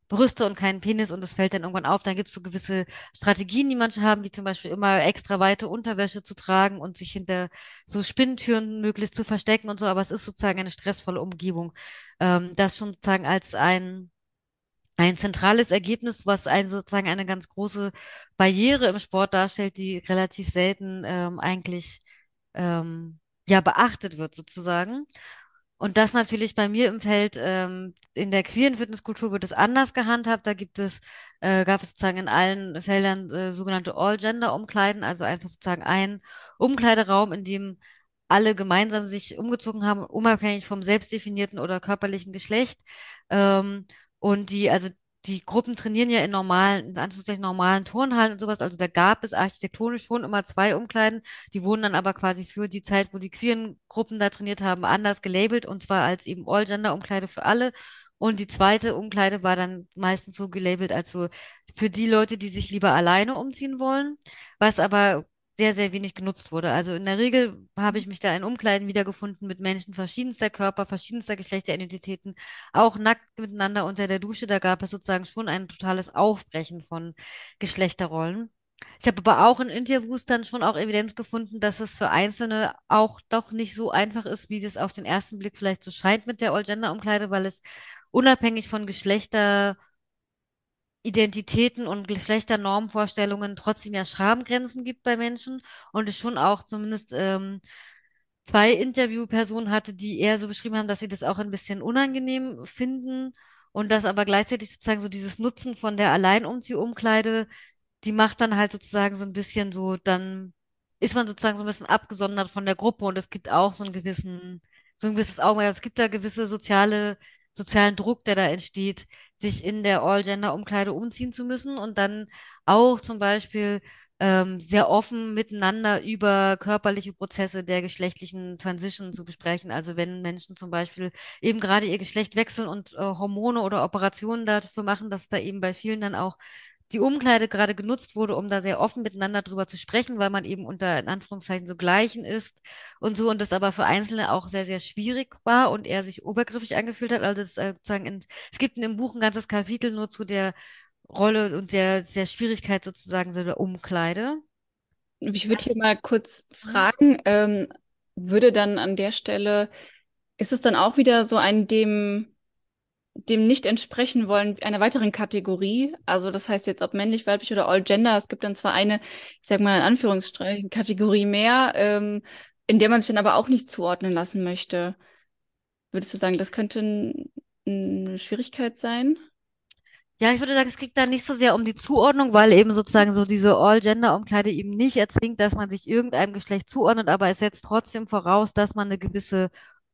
Brüste und keinen Penis und das fällt dann irgendwann auf. Dann gibt es so gewisse Strategien, die manche haben, wie zum Beispiel immer extra weite Unterwäsche zu tragen und sich hinter so Spinntüren möglichst zu verstecken und so, aber es ist sozusagen eine stressvolle Umgebung. Ähm, das schon sozusagen als ein ein zentrales Ergebnis, was ein, sozusagen eine ganz große Barriere im Sport darstellt, die relativ selten ähm, eigentlich ähm, ja beachtet wird sozusagen. Und das natürlich bei mir im Feld, ähm, in der queeren Fitnesskultur wird es anders gehandhabt. Da gibt es, äh, gab es sozusagen in allen Feldern äh, sogenannte All-Gender-Umkleiden, also einfach sozusagen ein Umkleideraum, in dem alle gemeinsam sich umgezogen haben, unabhängig vom selbstdefinierten oder körperlichen Geschlecht. Ähm, und die, also die Gruppen trainieren ja in normalen, in Anführungszeichen normalen Turnhallen und sowas. Also da gab es architektonisch schon immer zwei Umkleiden. Die wurden dann aber quasi für die Zeit, wo die queeren Gruppen da trainiert haben, anders gelabelt und zwar als eben All-Gender-Umkleide für alle. Und die zweite Umkleide war dann meistens so gelabelt als so für die Leute, die sich lieber alleine umziehen wollen, was aber sehr, sehr wenig genutzt wurde. Also in der Regel habe ich mich da in Umkleiden wiedergefunden mit Menschen verschiedenster Körper, verschiedenster Geschlechteridentitäten, auch nackt miteinander unter der Dusche. Da gab es sozusagen schon ein totales Aufbrechen von Geschlechterrollen. Ich habe aber auch in Interviews dann schon auch Evidenz gefunden, dass es für Einzelne auch doch nicht so einfach ist, wie das auf den ersten Blick vielleicht so scheint mit der All-Gender-Umkleide, weil es unabhängig von Geschlechter Identitäten und Geschlechternormvorstellungen trotzdem ja Schamgrenzen gibt bei Menschen und es schon auch zumindest ähm, zwei Interviewpersonen hatte, die eher so beschrieben haben, dass sie das auch ein bisschen unangenehm finden und dass aber gleichzeitig sozusagen so dieses Nutzen von der Alleinumziehumkleide, die macht dann halt sozusagen so ein bisschen so, dann ist man sozusagen so ein bisschen abgesondert von der Gruppe und es gibt auch so einen gewissen, so ein gewisses Augenmerk. Es gibt da gewisse soziale, sozialen Druck, der da entsteht, sich in der All-Gender-Umkleide umziehen zu müssen und dann auch zum Beispiel ähm, sehr offen miteinander über körperliche Prozesse der geschlechtlichen Transition zu besprechen. Also wenn Menschen zum Beispiel eben gerade ihr Geschlecht wechseln und äh, Hormone oder Operationen dafür machen, dass da eben bei vielen dann auch die Umkleide gerade genutzt wurde, um da sehr offen miteinander drüber zu sprechen, weil man eben unter, in Anführungszeichen, so Gleichen ist und so und das aber für Einzelne auch sehr, sehr schwierig war und er sich obergriffig angefühlt hat. Also das, äh, sozusagen in, es gibt in dem Buch ein ganzes Kapitel nur zu der Rolle und der, der Schwierigkeit sozusagen so der Umkleide. Ich würde hier mal kurz fragen, ähm, würde dann an der Stelle, ist es dann auch wieder so ein dem dem nicht entsprechen wollen, einer weiteren Kategorie. Also das heißt jetzt ob männlich, weiblich oder all gender. Es gibt dann zwar eine, ich sag mal in Anführungsstrichen, Kategorie mehr, ähm, in der man sich dann aber auch nicht zuordnen lassen möchte. Würdest du sagen, das könnte eine Schwierigkeit sein? Ja, ich würde sagen, es geht da nicht so sehr um die Zuordnung, weil eben sozusagen so diese All-Gender-Umkleide eben nicht erzwingt, dass man sich irgendeinem Geschlecht zuordnet, aber es setzt trotzdem voraus, dass man eine gewisse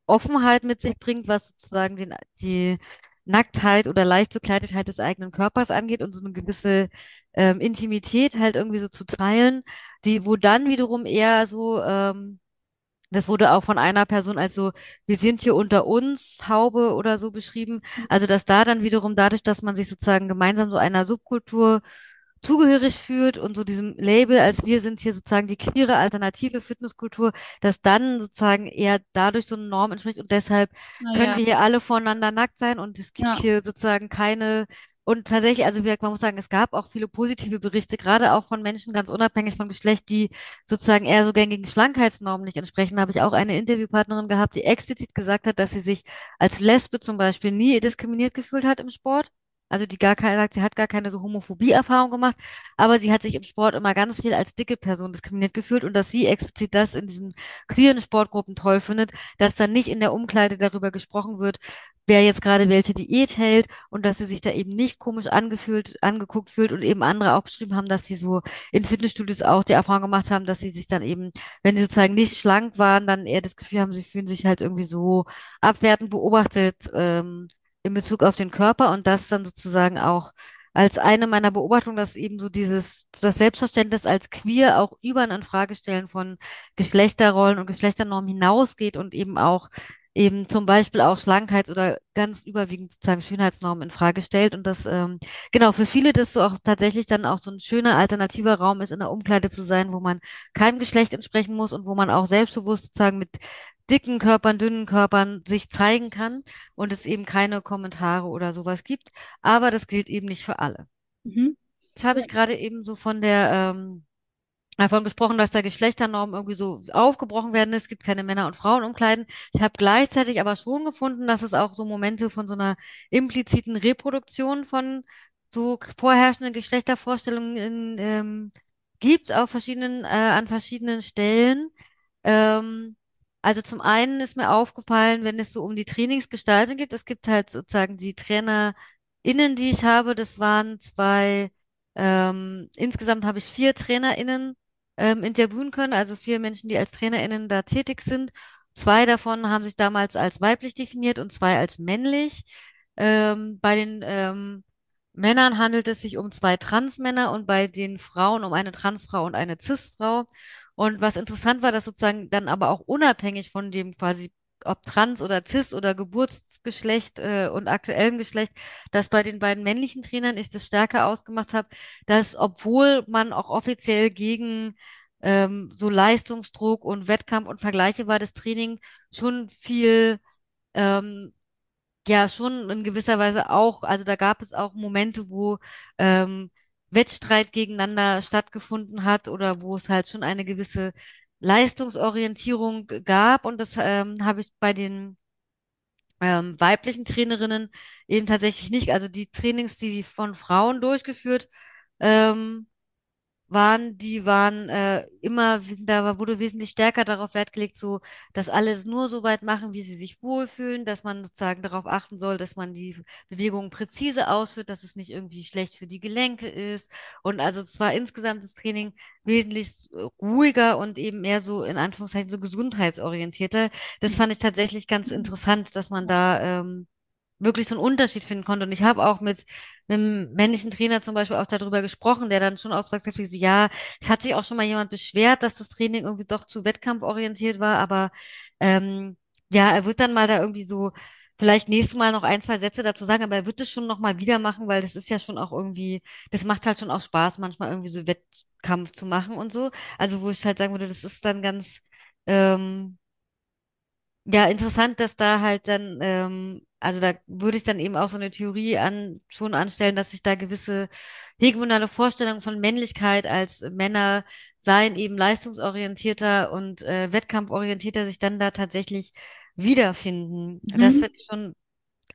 Offenheit mit sich bringt, was sozusagen den, die Nacktheit oder Leichtbekleidetheit des eigenen Körpers angeht und so eine gewisse ähm, Intimität halt irgendwie so zu teilen, die, wo dann wiederum eher so, ähm, das wurde auch von einer Person als so, wir sind hier unter uns, Haube oder so beschrieben. Also, dass da dann wiederum dadurch, dass man sich sozusagen gemeinsam so einer Subkultur zugehörig fühlt und so diesem Label, als wir sind hier sozusagen die queere alternative Fitnesskultur, dass dann sozusagen eher dadurch so eine Norm entspricht und deshalb Na können ja. wir hier alle voneinander nackt sein und es gibt Ja. hier sozusagen keine und tatsächlich, also wie gesagt, man muss sagen, es gab auch viele positive Berichte, gerade auch von Menschen ganz unabhängig von Geschlecht, die sozusagen eher so gängigen Schlankheitsnormen nicht entsprechen. Da habe ich auch eine Interviewpartnerin gehabt, die explizit gesagt hat, dass sie sich als Lesbe zum Beispiel nie diskriminiert gefühlt hat im Sport. Also die gar keine, sagt, sie hat gar keine so Homophobie-Erfahrung gemacht, aber sie hat sich im Sport immer ganz viel als dicke Person diskriminiert gefühlt und dass sie explizit das in diesen queeren Sportgruppen toll findet, dass dann nicht in der Umkleide darüber gesprochen wird, wer jetzt gerade welche Diät hält und dass sie sich da eben nicht komisch angefühlt, angeguckt fühlt und eben andere auch beschrieben haben, dass sie so in Fitnessstudios auch die Erfahrung gemacht haben, dass sie sich dann eben, wenn sie sozusagen nicht schlank waren, dann eher das Gefühl haben, sie fühlen sich halt irgendwie so abwertend beobachtet, ähm, in Bezug auf den Körper und das dann sozusagen auch als eine meiner Beobachtungen, dass eben so dieses, das Selbstverständnis als queer auch über ein Infragestellen von Geschlechterrollen und Geschlechternormen hinausgeht und eben auch eben zum Beispiel auch Schlankheits- oder ganz überwiegend sozusagen Schönheitsnormen in Frage stellt und das ähm, genau für viele das so auch tatsächlich dann auch so ein schöner alternativer Raum ist, in der Umkleide zu sein, wo man keinem Geschlecht entsprechen muss und wo man auch selbstbewusst sozusagen mit dicken Körpern, dünnen Körpern sich zeigen kann und es eben keine Kommentare oder sowas gibt. Aber das gilt eben nicht für alle. Mhm. Jetzt habe ich gerade eben so von der ähm, davon gesprochen, dass da Geschlechternormen irgendwie so aufgebrochen werden. Es gibt keine Männer- und Frauenumkleiden. Ich habe gleichzeitig aber schon gefunden, dass es auch so Momente von so einer impliziten Reproduktion von so vorherrschenden Geschlechtervorstellungen in, ähm, gibt auf verschiedenen, äh, an verschiedenen Stellen. Ähm, also zum einen ist mir aufgefallen, wenn es so um die Trainingsgestaltung geht, es gibt halt sozusagen die TrainerInnen, die ich habe, das waren zwei, ähm, insgesamt habe ich vier TrainerInnen ähm, interviewen können, also vier Menschen, die als TrainerInnen da tätig sind. Zwei davon haben sich damals als weiblich definiert und zwei als männlich. Ähm, bei den ähm, Männern handelt es sich um zwei Transmänner und bei den Frauen um eine Transfrau und eine Cis-Frau. Und was interessant war, dass sozusagen dann aber auch unabhängig von dem quasi, ob trans oder cis oder Geburtsgeschlecht äh, und aktuellem Geschlecht, dass bei den beiden männlichen Trainern ich das stärker ausgemacht habe, dass obwohl man auch offiziell gegen ähm, so Leistungsdruck und Wettkampf und Vergleiche war, das Training schon viel ähm, ja schon in gewisser Weise auch, also da gab es auch Momente, wo ähm, Wettstreit gegeneinander stattgefunden hat oder wo es halt schon eine gewisse Leistungsorientierung gab. Und das ähm, habe ich bei den ähm, weiblichen Trainerinnen eben tatsächlich nicht. Also die Trainings, die von Frauen durchgeführt ähm, waren, die waren äh, immer, da wurde wesentlich stärker darauf Wert gelegt, so, dass alles nur so weit machen, wie sie sich wohlfühlen, dass man sozusagen darauf achten soll, dass man die Bewegungen präzise ausführt, dass es nicht irgendwie schlecht für die Gelenke ist. Und also zwar insgesamt das Training wesentlich ruhiger und eben mehr so in Anführungszeichen so gesundheitsorientierter. Das fand ich tatsächlich ganz interessant, dass man da ähm, wirklich so einen Unterschied finden konnte. Und ich habe auch mit einem männlichen Trainer zum Beispiel auch darüber gesprochen, der dann schon ausgesagt hat, so, ja, es hat sich auch schon mal jemand beschwert, dass das Training irgendwie doch zu wettkampforientiert war, aber ähm, ja, er wird dann mal da irgendwie so vielleicht nächstes Mal noch ein, zwei Sätze dazu sagen, aber er wird das schon noch mal wieder machen, weil das ist ja schon auch irgendwie, das macht halt schon auch Spaß, manchmal irgendwie so Wettkampf zu machen und so. Also wo ich halt sagen würde, das ist dann ganz ähm, ja, interessant, dass da halt dann, ähm, also da würde ich dann eben auch so eine Theorie an, schon anstellen, dass sich da gewisse hegemonale Vorstellungen von Männlichkeit als Männer seien eben leistungsorientierter und äh, wettkampforientierter sich dann da tatsächlich wiederfinden. Das Mhm. finde ich schon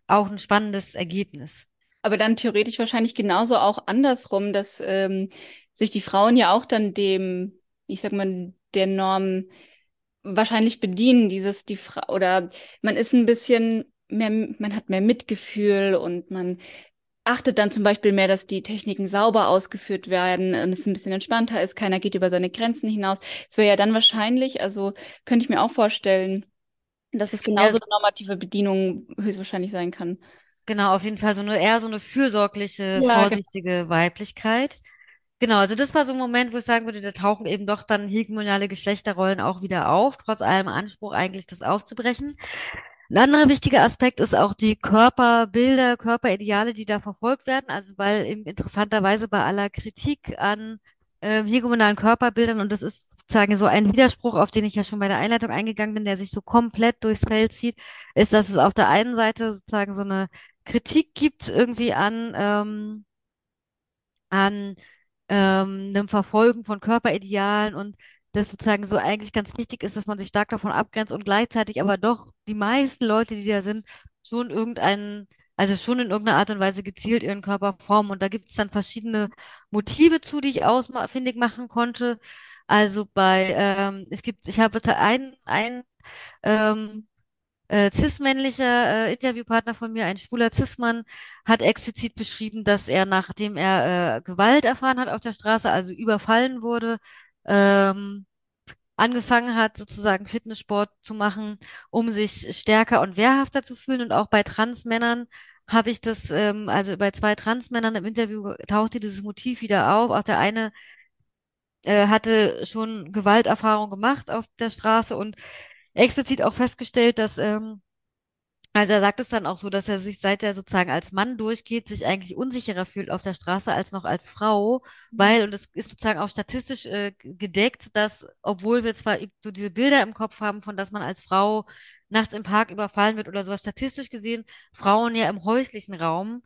auch ein spannendes Ergebnis. Aber dann theoretisch wahrscheinlich genauso auch andersrum, dass ähm, sich die Frauen ja auch dann dem, ich sag mal, der Norm wahrscheinlich bedienen, dieses die Frau oder man ist ein bisschen mehr, man hat mehr Mitgefühl und man achtet dann zum Beispiel mehr, dass die Techniken sauber ausgeführt werden und es ein bisschen entspannter ist, keiner geht über seine Grenzen hinaus. Es wäre ja dann wahrscheinlich, also könnte ich mir auch vorstellen, dass es genauso eine normative Bedienung höchstwahrscheinlich sein kann. genau, auf jeden Fall so eine eher so eine fürsorgliche, Ja, genau. vorsichtige Weiblichkeit. Genau, also das war so ein Moment, wo ich sagen würde, da tauchen eben doch dann hegemoniale Geschlechterrollen auch wieder auf, trotz allem Anspruch eigentlich, das aufzubrechen. Ein anderer wichtiger Aspekt ist auch die Körperbilder, Körperideale, die da verfolgt werden. Also weil eben interessanterweise bei aller Kritik an ähm, hegemonalen Körperbildern, und das ist sozusagen so ein Widerspruch, auf den ich ja schon bei der Einleitung eingegangen bin, der sich so komplett durchs Feld zieht, ist, dass es auf der einen Seite sozusagen so eine Kritik gibt irgendwie an, ähm, an ähm, einem Verfolgen von Körperidealen und das sozusagen so eigentlich ganz wichtig ist, dass man sich stark davon abgrenzt und gleichzeitig aber doch die meisten Leute, die da sind, schon irgendeinen, also schon in irgendeiner Art und Weise gezielt ihren Körper formen. Und da gibt es dann verschiedene Motive zu, die ich ausfindig machen konnte. Also bei, ähm, es gibt, ich habe ein, ein ähm, äh, cis-männlicher äh, Interviewpartner von mir, ein schwuler Cis-Mann, hat explizit beschrieben, dass er, nachdem er äh, Gewalt erfahren hat auf der Straße, also überfallen wurde, ähm, angefangen hat, sozusagen Fitnesssport zu machen, um sich stärker und wehrhafter zu fühlen. Und auch bei Transmännern habe ich das, ähm, also bei zwei Transmännern im Interview tauchte dieses Motiv wieder auf. Auch der eine äh, hatte schon Gewalterfahrung gemacht auf der Straße und explizit auch festgestellt, dass ähm, also er sagt es dann auch so, dass er sich, seit er sozusagen als Mann durchgeht, sich eigentlich unsicherer fühlt auf der Straße als noch als Frau, weil, und es ist sozusagen auch statistisch äh, gedeckt, dass, obwohl wir zwar so diese Bilder im Kopf haben, von dass man als Frau nachts im Park überfallen wird oder sowas, statistisch gesehen, Frauen ja im häuslichen Raum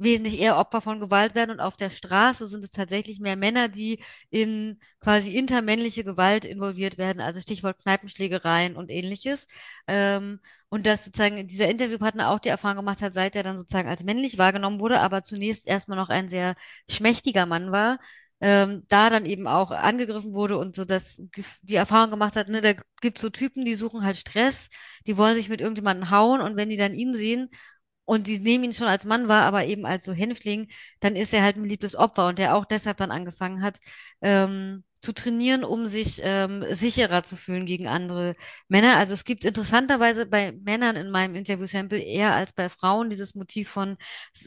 wesentlich eher Opfer von Gewalt werden und auf der Straße sind es tatsächlich mehr Männer, die in quasi intermännliche Gewalt involviert werden, also Stichwort Kneipenschlägereien und ähnliches. Ähm, und dass sozusagen dieser Interviewpartner auch die Erfahrung gemacht hat, seit er dann sozusagen als männlich wahrgenommen wurde, aber zunächst erstmal noch ein sehr schmächtiger Mann war, ähm, da dann eben auch angegriffen wurde und so dass die Erfahrung gemacht hat, ne, da gibt so Typen, die suchen halt Stress, die wollen sich mit irgendjemandem hauen und wenn die dann ihn sehen und die nehmen ihn schon als Mann wahr, aber eben als so Hänfling, dann ist er halt ein beliebtes Opfer und der auch deshalb dann angefangen hat, ähm, zu trainieren, um sich ähm, sicherer zu fühlen gegen andere Männer. Also es gibt interessanterweise bei Männern in meinem Interview-Sample eher als bei Frauen dieses Motiv von,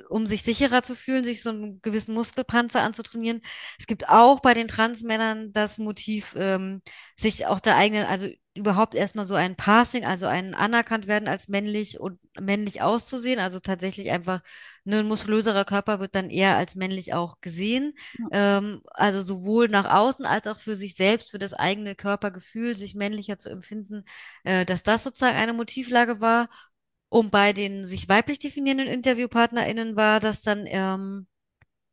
um sich sicherer zu fühlen, sich so einen gewissen Muskelpanzer anzutrainieren. Es gibt auch bei den Transmännern das Motiv, ähm, sich auch der eigenen, also überhaupt erstmal so ein Passing, also ein anerkannt werden als männlich und männlich auszusehen. Also tatsächlich einfach ne, ein muskulöserer Körper wird dann eher als männlich auch gesehen. Ähm, also sowohl nach außen als auch für sich selbst, für das eigene Körpergefühl, sich männlicher zu empfinden, äh, dass das sozusagen eine Motivlage war. Und bei den sich weiblich definierenden InterviewpartnerInnen war das dann ähm,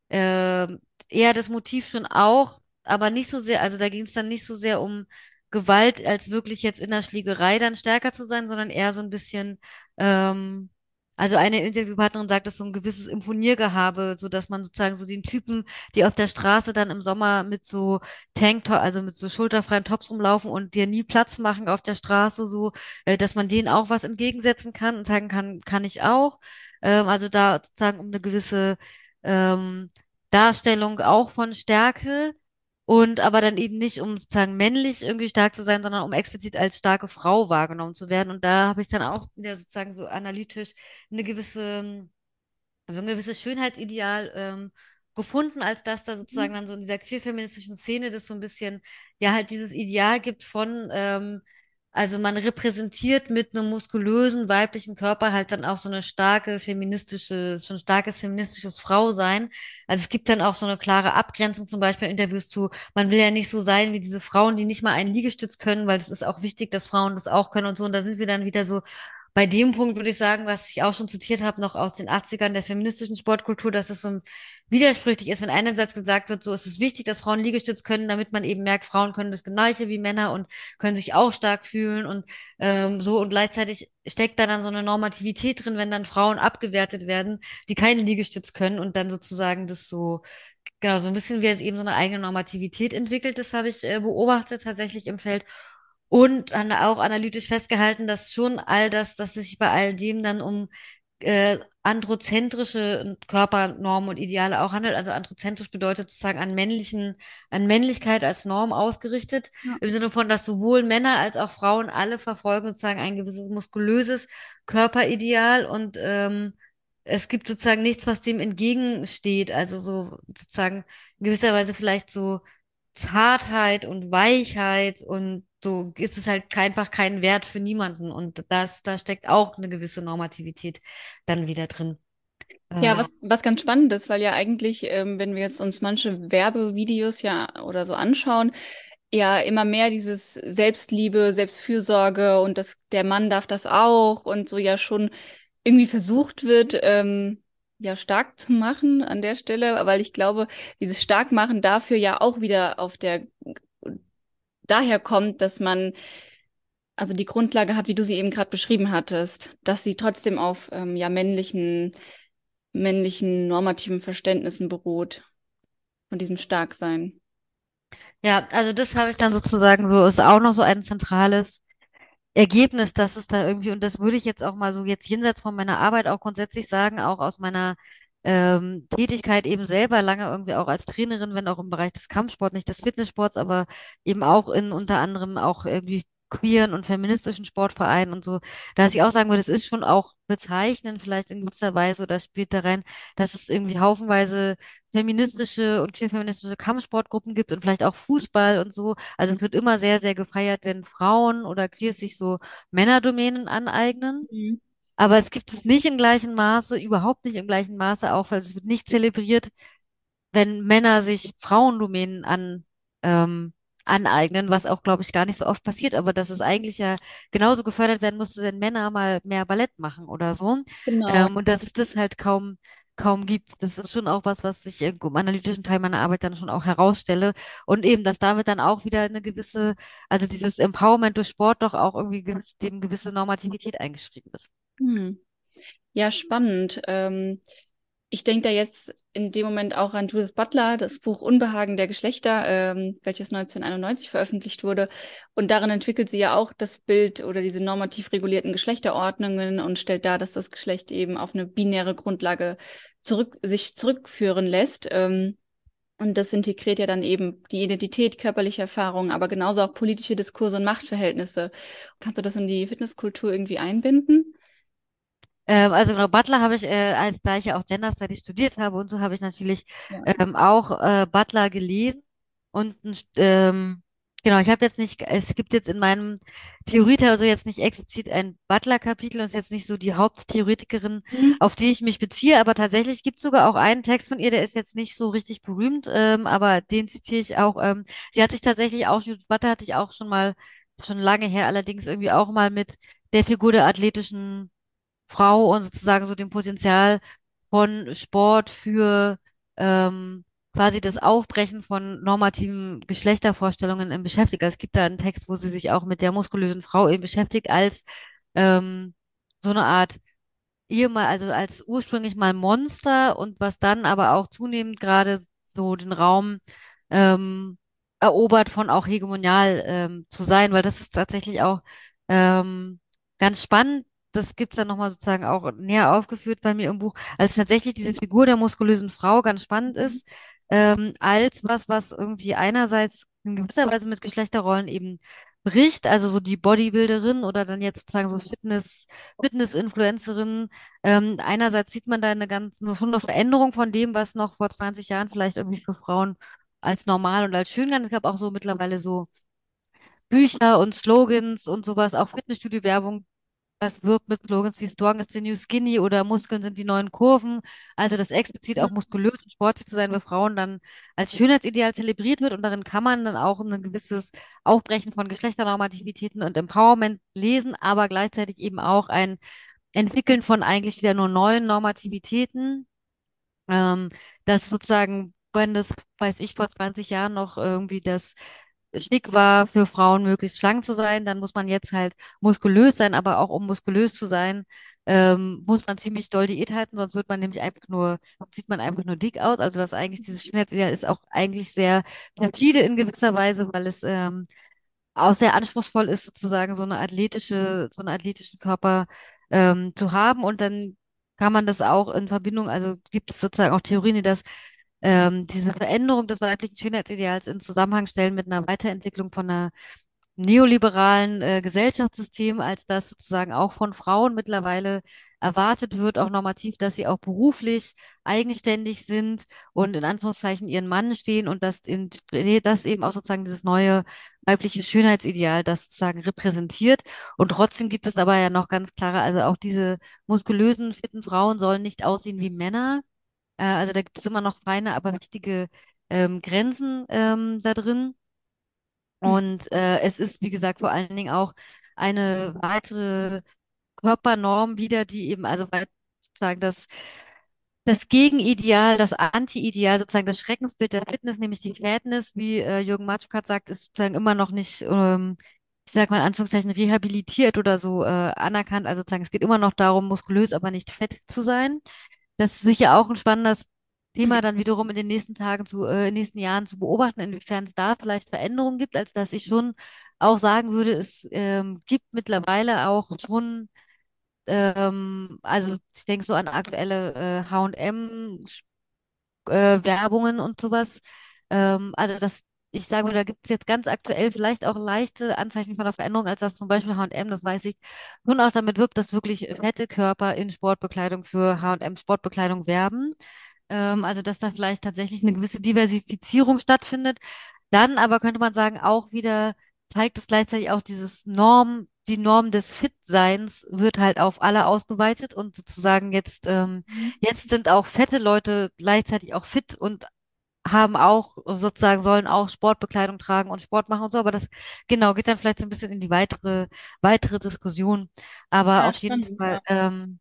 ähm, eher das Motiv schon auch, aber nicht so sehr, also da ging es dann nicht so sehr um Gewalt, als wirklich jetzt in der Schlägerei dann stärker zu sein, sondern eher so ein bisschen, ähm, also eine Interviewpartnerin sagt, dass so ein gewisses Imponiergehabe, so dass man sozusagen so den Typen, die auf der Straße dann im Sommer mit so Tanktop, also mit so schulterfreien Tops rumlaufen und dir nie Platz machen auf der Straße, so, äh, dass man denen auch was entgegensetzen kann und sagen kann, kann ich auch. Ähm, also da sozusagen um eine gewisse ähm, Darstellung auch von Stärke Und aber dann eben nicht, um sozusagen männlich irgendwie stark zu sein, sondern um explizit als starke Frau wahrgenommen zu werden. Und da habe ich dann auch ja, sozusagen so analytisch eine gewisse, so ein gewisses Schönheitsideal ähm, gefunden, als dass da sozusagen dann so in dieser queer-feministischen Szene das so ein bisschen, ja, halt dieses Ideal gibt von, ähm, also man repräsentiert mit einem muskulösen weiblichen Körper halt dann auch so eine starke feministische, so ein starkes feministisches Frausein. Also es gibt dann auch so eine klare Abgrenzung, zum Beispiel in Interviews zu, man will ja nicht so sein wie diese Frauen, die nicht mal einen Liegestütz können, weil es ist auch wichtig, dass Frauen das auch können und so. Und da sind wir dann wieder so bei dem Punkt würde ich sagen, was ich auch schon zitiert habe, noch aus den 80ern der feministischen Sportkultur, dass es so widersprüchlich ist, wenn einerseits gesagt wird, so ist es wichtig, dass Frauen Liegestütz können, damit man eben merkt, Frauen können das Gleiche wie Männer und können sich auch stark fühlen und ähm, so und gleichzeitig steckt da dann so eine Normativität drin, wenn dann Frauen abgewertet werden, die keine Liegestütz können und dann sozusagen das so Genau, so ein bisschen wie es eben so eine eigene Normativität entwickelt, das habe ich äh, beobachtet tatsächlich im Feld. Und dann auch analytisch festgehalten, dass schon all das, dass es sich bei all dem dann um äh, androzentrische Körpernormen und Ideale auch handelt. Also androzentrisch bedeutet sozusagen an männlichen, an Männlichkeit als Norm ausgerichtet. Ja. Im Sinne von, dass sowohl Männer als auch Frauen alle verfolgen sozusagen ein gewisses muskulöses Körperideal und ähm, es gibt sozusagen nichts, was dem entgegensteht. Also so sozusagen in gewisser Weise vielleicht so Zartheit und Weichheit und so gibt es halt einfach keinen Wert für niemanden. Und das, da steckt auch eine gewisse Normativität dann wieder drin. Ja, was, was ganz spannend ist, weil ja eigentlich, ähm, wenn wir jetzt uns manche Werbevideos ja oder so anschauen, ja immer mehr dieses Selbstliebe, Selbstfürsorge und das, der Mann darf das auch und so ja schon irgendwie versucht wird, ähm, ja stark zu machen an der Stelle, weil ich glaube, dieses Starkmachen dafür ja auch wieder auf der daher kommt, dass man also die Grundlage hat, wie du sie eben gerade beschrieben hattest, dass sie trotzdem auf ähm, ja männlichen männlichen normativen Verständnissen beruht von diesem Starksein. Ja, also das habe ich dann sozusagen so, ist auch noch so ein zentrales Ergebnis, dass es da irgendwie, und das würde ich jetzt auch mal so jetzt jenseits von meiner Arbeit auch grundsätzlich sagen, auch aus meiner ähm, Tätigkeit eben selber lange irgendwie auch als Trainerin, wenn auch im Bereich des Kampfsports, nicht des Fitnesssports, aber eben auch in unter anderem auch irgendwie queeren und feministischen Sportvereinen und so, dass ich auch sagen würde, es ist schon auch bezeichnend, vielleicht in gewisser Weise oder spielt da rein, dass es irgendwie haufenweise feministische und queer-feministische Kampfsportgruppen gibt und vielleicht auch Fußball und so. Also es wird immer sehr, sehr gefeiert, wenn Frauen oder Queers sich so Männerdomänen aneignen. Mhm. Aber es gibt es nicht im gleichen Maße, überhaupt nicht im gleichen Maße auch, weil es wird nicht zelebriert, wenn Männer sich Frauendomänen an ähm, aneignen, was auch, glaube ich, gar nicht so oft passiert, aber dass es eigentlich ja genauso gefördert werden musste, wenn Männer mal mehr Ballett machen oder so. Genau. Ähm, und dass es das halt kaum, kaum gibt. Das ist schon auch was, was ich im analytischen Teil meiner Arbeit dann schon auch herausstelle. Und eben, dass damit dann auch wieder eine gewisse, also dieses Empowerment durch Sport doch auch irgendwie gewiss, dem gewisse Normativität eingeschrieben ist. Hm. Ja, spannend. Ähm, ich denke da jetzt in dem Moment auch an Judith Butler, das Buch Unbehagen der Geschlechter, ähm, welches 1991 veröffentlicht wurde. Und darin entwickelt sie ja auch das Bild oder diese normativ regulierten Geschlechterordnungen und stellt dar, dass das Geschlecht eben auf eine binäre Grundlage zurück, sich zurückführen lässt. Ähm, und das integriert ja dann eben die Identität, körperliche Erfahrungen, aber genauso auch politische Diskurse und Machtverhältnisse. Kannst du das in die Fitnesskultur irgendwie einbinden? Ähm, also genau, Butler habe ich, äh, als da ich ja auch Gender Studies studiert habe und so, habe ich natürlich ja. ähm, auch äh, Butler gelesen. Und ähm, genau, ich habe jetzt nicht, es gibt jetzt in meinem Theorieteil so jetzt nicht explizit ein Butler-Kapitel und ist jetzt nicht so die Haupttheoretikerin, mhm. auf die ich mich beziehe, aber tatsächlich gibt es sogar auch einen Text von ihr, der ist jetzt nicht so richtig berühmt, ähm, aber den zitiere ich auch. Ähm, sie hat sich tatsächlich auch, Judith Butler hatte ich auch schon mal, schon lange her, allerdings irgendwie auch mal mit der Figur der athletischen Frau und sozusagen so dem Potenzial von Sport für ähm, quasi das Aufbrechen von normativen Geschlechtervorstellungen im beschäftigt. Also es gibt da einen Text, wo sie sich auch mit der muskulösen Frau eben beschäftigt als ähm, so eine Art ehemal, also als ursprünglich mal Monster und was dann aber auch zunehmend gerade so den Raum ähm, erobert von auch hegemonial ähm, zu sein, weil das ist tatsächlich auch ähm, ganz spannend, das gibt es dann nochmal sozusagen auch näher aufgeführt bei mir im Buch, als tatsächlich diese Figur der muskulösen Frau ganz spannend ist. ähm, als was, was irgendwie einerseits in gewisser Weise mit Geschlechterrollen eben bricht, also so die Bodybuilderin oder dann jetzt sozusagen so Fitness, Fitness-Influencerin. Ähm, einerseits sieht man da eine ganz, eine, eine Veränderung von dem, was noch vor 20 Jahren vielleicht irgendwie für Frauen als normal und als schön galt. Es gab auch so mittlerweile so Bücher und Slogans und sowas, auch Fitnessstudio-Werbung, was wirbt mit Slogans wie Strong is the new skinny oder Muskeln sind die neuen Kurven. Also, dass explizit auch muskulös und sportlich zu sein bei Frauen dann als Schönheitsideal zelebriert wird und darin kann man dann auch ein gewisses Aufbrechen von Geschlechternormativitäten und Empowerment lesen, aber gleichzeitig eben auch ein Entwickeln von eigentlich wieder nur neuen Normativitäten. Ähm, das sozusagen, wenn das, weiß ich, vor 20 Jahren noch irgendwie das schick war, für Frauen möglichst schlank zu sein, dann muss man jetzt halt muskulös sein, aber auch um muskulös zu sein, ähm, muss man ziemlich doll Diät halten, sonst wird man nämlich einfach nur, sieht man einfach nur dick aus. Also das eigentlich, dieses Schönheitsideal ist auch eigentlich sehr perfide in gewisser Weise, weil es ähm, auch sehr anspruchsvoll ist, sozusagen so eine athletische, so einen athletischen Körper ähm, zu haben. Und dann kann man das auch in Verbindung, also gibt es sozusagen auch Theorien, die das ähm, diese Veränderung des weiblichen Schönheitsideals in Zusammenhang stellen mit einer Weiterentwicklung von einer neoliberalen äh, Gesellschaftssystem, als das sozusagen auch von Frauen mittlerweile erwartet wird, auch normativ, dass sie auch beruflich eigenständig sind und in Anführungszeichen ihren Mann stehen und dass in, das eben auch sozusagen dieses neue weibliche Schönheitsideal das sozusagen repräsentiert. Und trotzdem gibt es aber ja noch ganz klare, also auch diese muskulösen, fitten Frauen sollen nicht aussehen wie Männer. Äh, also da gibt es immer noch feine, aber wichtige ähm, Grenzen ähm, da drin. Und äh, es ist, wie gesagt, vor allen Dingen auch eine weitere Körpernorm wieder, die eben, also sozusagen das, das Gegenideal, das Anti-Ideal, sozusagen das Schreckensbild der Fitness, nämlich die Fatness, wie äh, Jürgen Matschkat sagt, ist sozusagen immer noch nicht, ähm, ich sag mal in Anführungszeichen, rehabilitiert oder so äh, anerkannt. Also sozusagen, es geht immer noch darum, muskulös, aber nicht fett zu sein. Das ist sicher auch ein spannendes Thema dann wiederum in den nächsten Tagen zu, äh, in den nächsten Jahren zu beobachten, inwiefern es da vielleicht Veränderungen gibt, als dass ich schon auch sagen würde, es ähm, gibt mittlerweile auch schon, ähm, also ich denke so an aktuelle äh, H&M äh, Werbungen und sowas. Ähm, also das, ich sage mal, da gibt es jetzt ganz aktuell vielleicht auch leichte Anzeichen von einer Veränderung, als das zum Beispiel H&M, das weiß ich, nun auch damit wirkt, dass wirklich fette Körper in Sportbekleidung für H&M Sportbekleidung werben. Ähm, also dass da vielleicht tatsächlich eine gewisse Diversifizierung stattfindet. Dann aber könnte man sagen, auch wieder zeigt es gleichzeitig auch dieses Norm, die Norm des Fitseins wird halt auf alle ausgeweitet und sozusagen jetzt, ähm, Mhm. jetzt sind auch fette Leute gleichzeitig auch fit und haben auch sozusagen, sollen auch Sportbekleidung tragen und Sport machen und so, aber das genau geht dann vielleicht so ein bisschen in die weitere, weitere Diskussion. Aber Ja, auf jeden spannend, Fall, ja. ähm,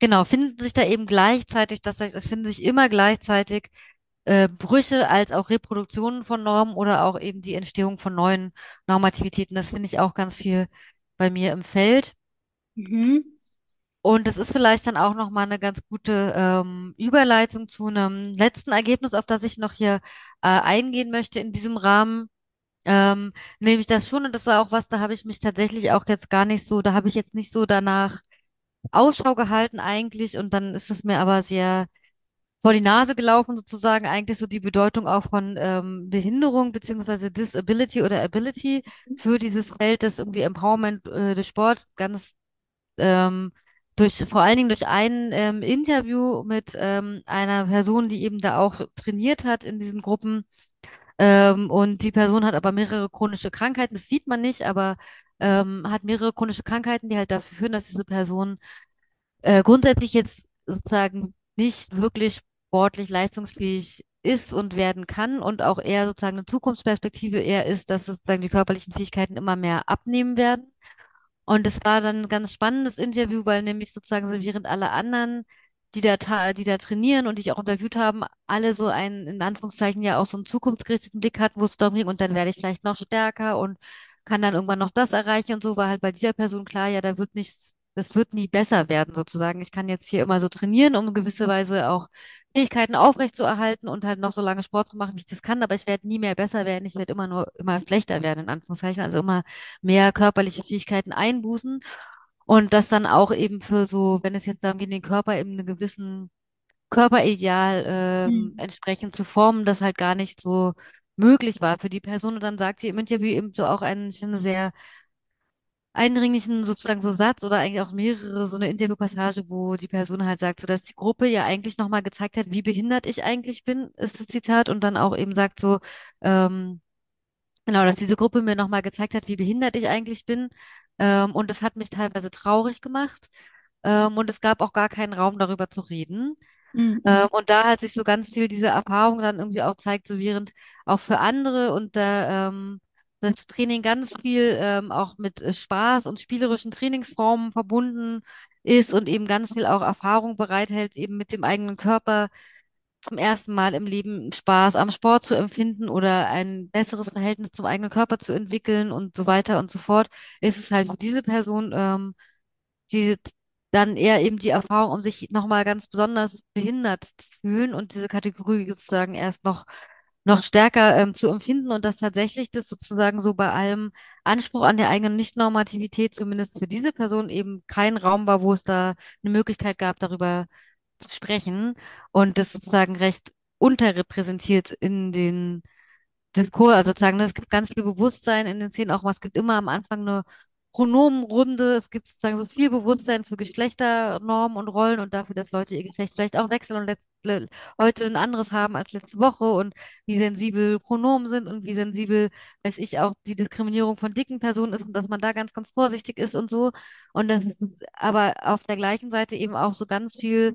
genau, finden sich da eben gleichzeitig, das heißt, es finden sich immer gleichzeitig äh, Brüche als auch Reproduktionen von Normen oder auch eben die Entstehung von neuen Normativitäten. Das finde ich auch ganz viel bei mir im Feld. Mhm. Und das ist vielleicht dann auch nochmal eine ganz gute ähm, Überleitung zu einem letzten Ergebnis, auf das ich noch hier äh, eingehen möchte in diesem Rahmen. Ähm, nämlich das schon, und das war auch was, da habe ich mich tatsächlich auch jetzt gar nicht so, da habe ich jetzt nicht so danach Ausschau gehalten eigentlich und dann ist es mir aber sehr vor die Nase gelaufen, sozusagen eigentlich so die Bedeutung auch von ähm, Behinderung beziehungsweise Disability oder Ability für dieses Feld des irgendwie Empowerment äh, des Sports ganz ähm, durch vor allen Dingen durch ein ähm, Interview mit ähm, einer Person, die eben da auch trainiert hat in diesen Gruppen. Ähm, und die Person hat aber mehrere chronische Krankheiten. Das sieht man nicht, aber ähm, hat mehrere chronische Krankheiten, die halt dafür führen, dass diese Person äh, grundsätzlich jetzt sozusagen nicht wirklich sportlich leistungsfähig ist und werden kann und auch eher sozusagen eine Zukunftsperspektive eher ist, dass sozusagen die körperlichen Fähigkeiten immer mehr abnehmen werden. Und es war dann ein ganz spannendes Interview, weil nämlich sozusagen so während alle anderen, die da, die da trainieren und die ich auch interviewt haben, alle so einen, in Anführungszeichen, ja auch so einen zukunftsgerichteten Blick hatten, wo es darum ging, und dann werde ich vielleicht noch stärker und kann dann irgendwann noch das erreichen und so, war halt bei dieser Person klar, ja, da wird nichts, das wird nie besser werden, sozusagen. Ich kann jetzt hier immer so trainieren, um in gewisser Weise auch Fähigkeiten aufrechtzuerhalten und halt noch so lange Sport zu machen, wie ich das kann, aber ich werde nie mehr besser werden, ich werde immer nur immer schlechter werden, in Anführungszeichen, also immer mehr körperliche Fähigkeiten einbußen und das dann auch eben für so, wenn es jetzt darum geht, den Körper eben einen gewissen Körperideal ähm, Mhm. entsprechend zu formen, das halt gar nicht so möglich war für die Person. Und dann sagt sie im Interview eben so auch einen, ich finde, sehr eindringlichen sozusagen so Satz oder eigentlich auch mehrere so eine Interviewpassage, wo die Person halt sagt, so dass die Gruppe ja eigentlich nochmal gezeigt hat, wie behindert ich eigentlich bin, ist das Zitat, und dann auch eben sagt so, ähm, genau, dass diese Gruppe mir nochmal gezeigt hat, wie behindert ich eigentlich bin. Ähm, und das hat mich teilweise traurig gemacht. Ähm, und es gab auch gar keinen Raum darüber zu reden. Mhm. Ähm, und da hat sich so ganz viel diese Erfahrung dann irgendwie auch zeigt, so während auch für andere und da ähm, das Training ganz viel ähm, auch mit äh, Spaß und spielerischen Trainingsformen verbunden ist und eben ganz viel auch Erfahrung bereithält, eben mit dem eigenen Körper zum ersten Mal im Leben Spaß am Sport zu empfinden oder ein besseres Verhältnis zum eigenen Körper zu entwickeln und so weiter und so fort, ist es halt für diese Person ähm, die dann eher eben die Erfahrung, um sich nochmal ganz besonders behindert zu fühlen und diese Kategorie sozusagen erst noch, noch stärker ähm, zu empfinden und dass tatsächlich das sozusagen so bei allem Anspruch an der eigenen Nichtnormativität, zumindest für diese Person, eben kein Raum war, wo es da eine Möglichkeit gab, darüber zu sprechen und das sozusagen recht unterrepräsentiert in den Diskurs, also sozusagen, ne, es gibt ganz viel Bewusstsein in den Szenen, auch es gibt immer am Anfang eine Pronomenrunde, es gibt sozusagen so viel Bewusstsein für Geschlechternormen und Rollen und dafür, dass Leute ihr Geschlecht vielleicht auch wechseln und letzt, le, heute ein anderes haben als letzte Woche und wie sensibel Pronomen sind und wie sensibel, weiß ich, auch die Diskriminierung von dicken Personen ist und dass man da ganz, ganz vorsichtig ist und so. Und das ist aber auf der gleichen Seite eben auch so ganz viel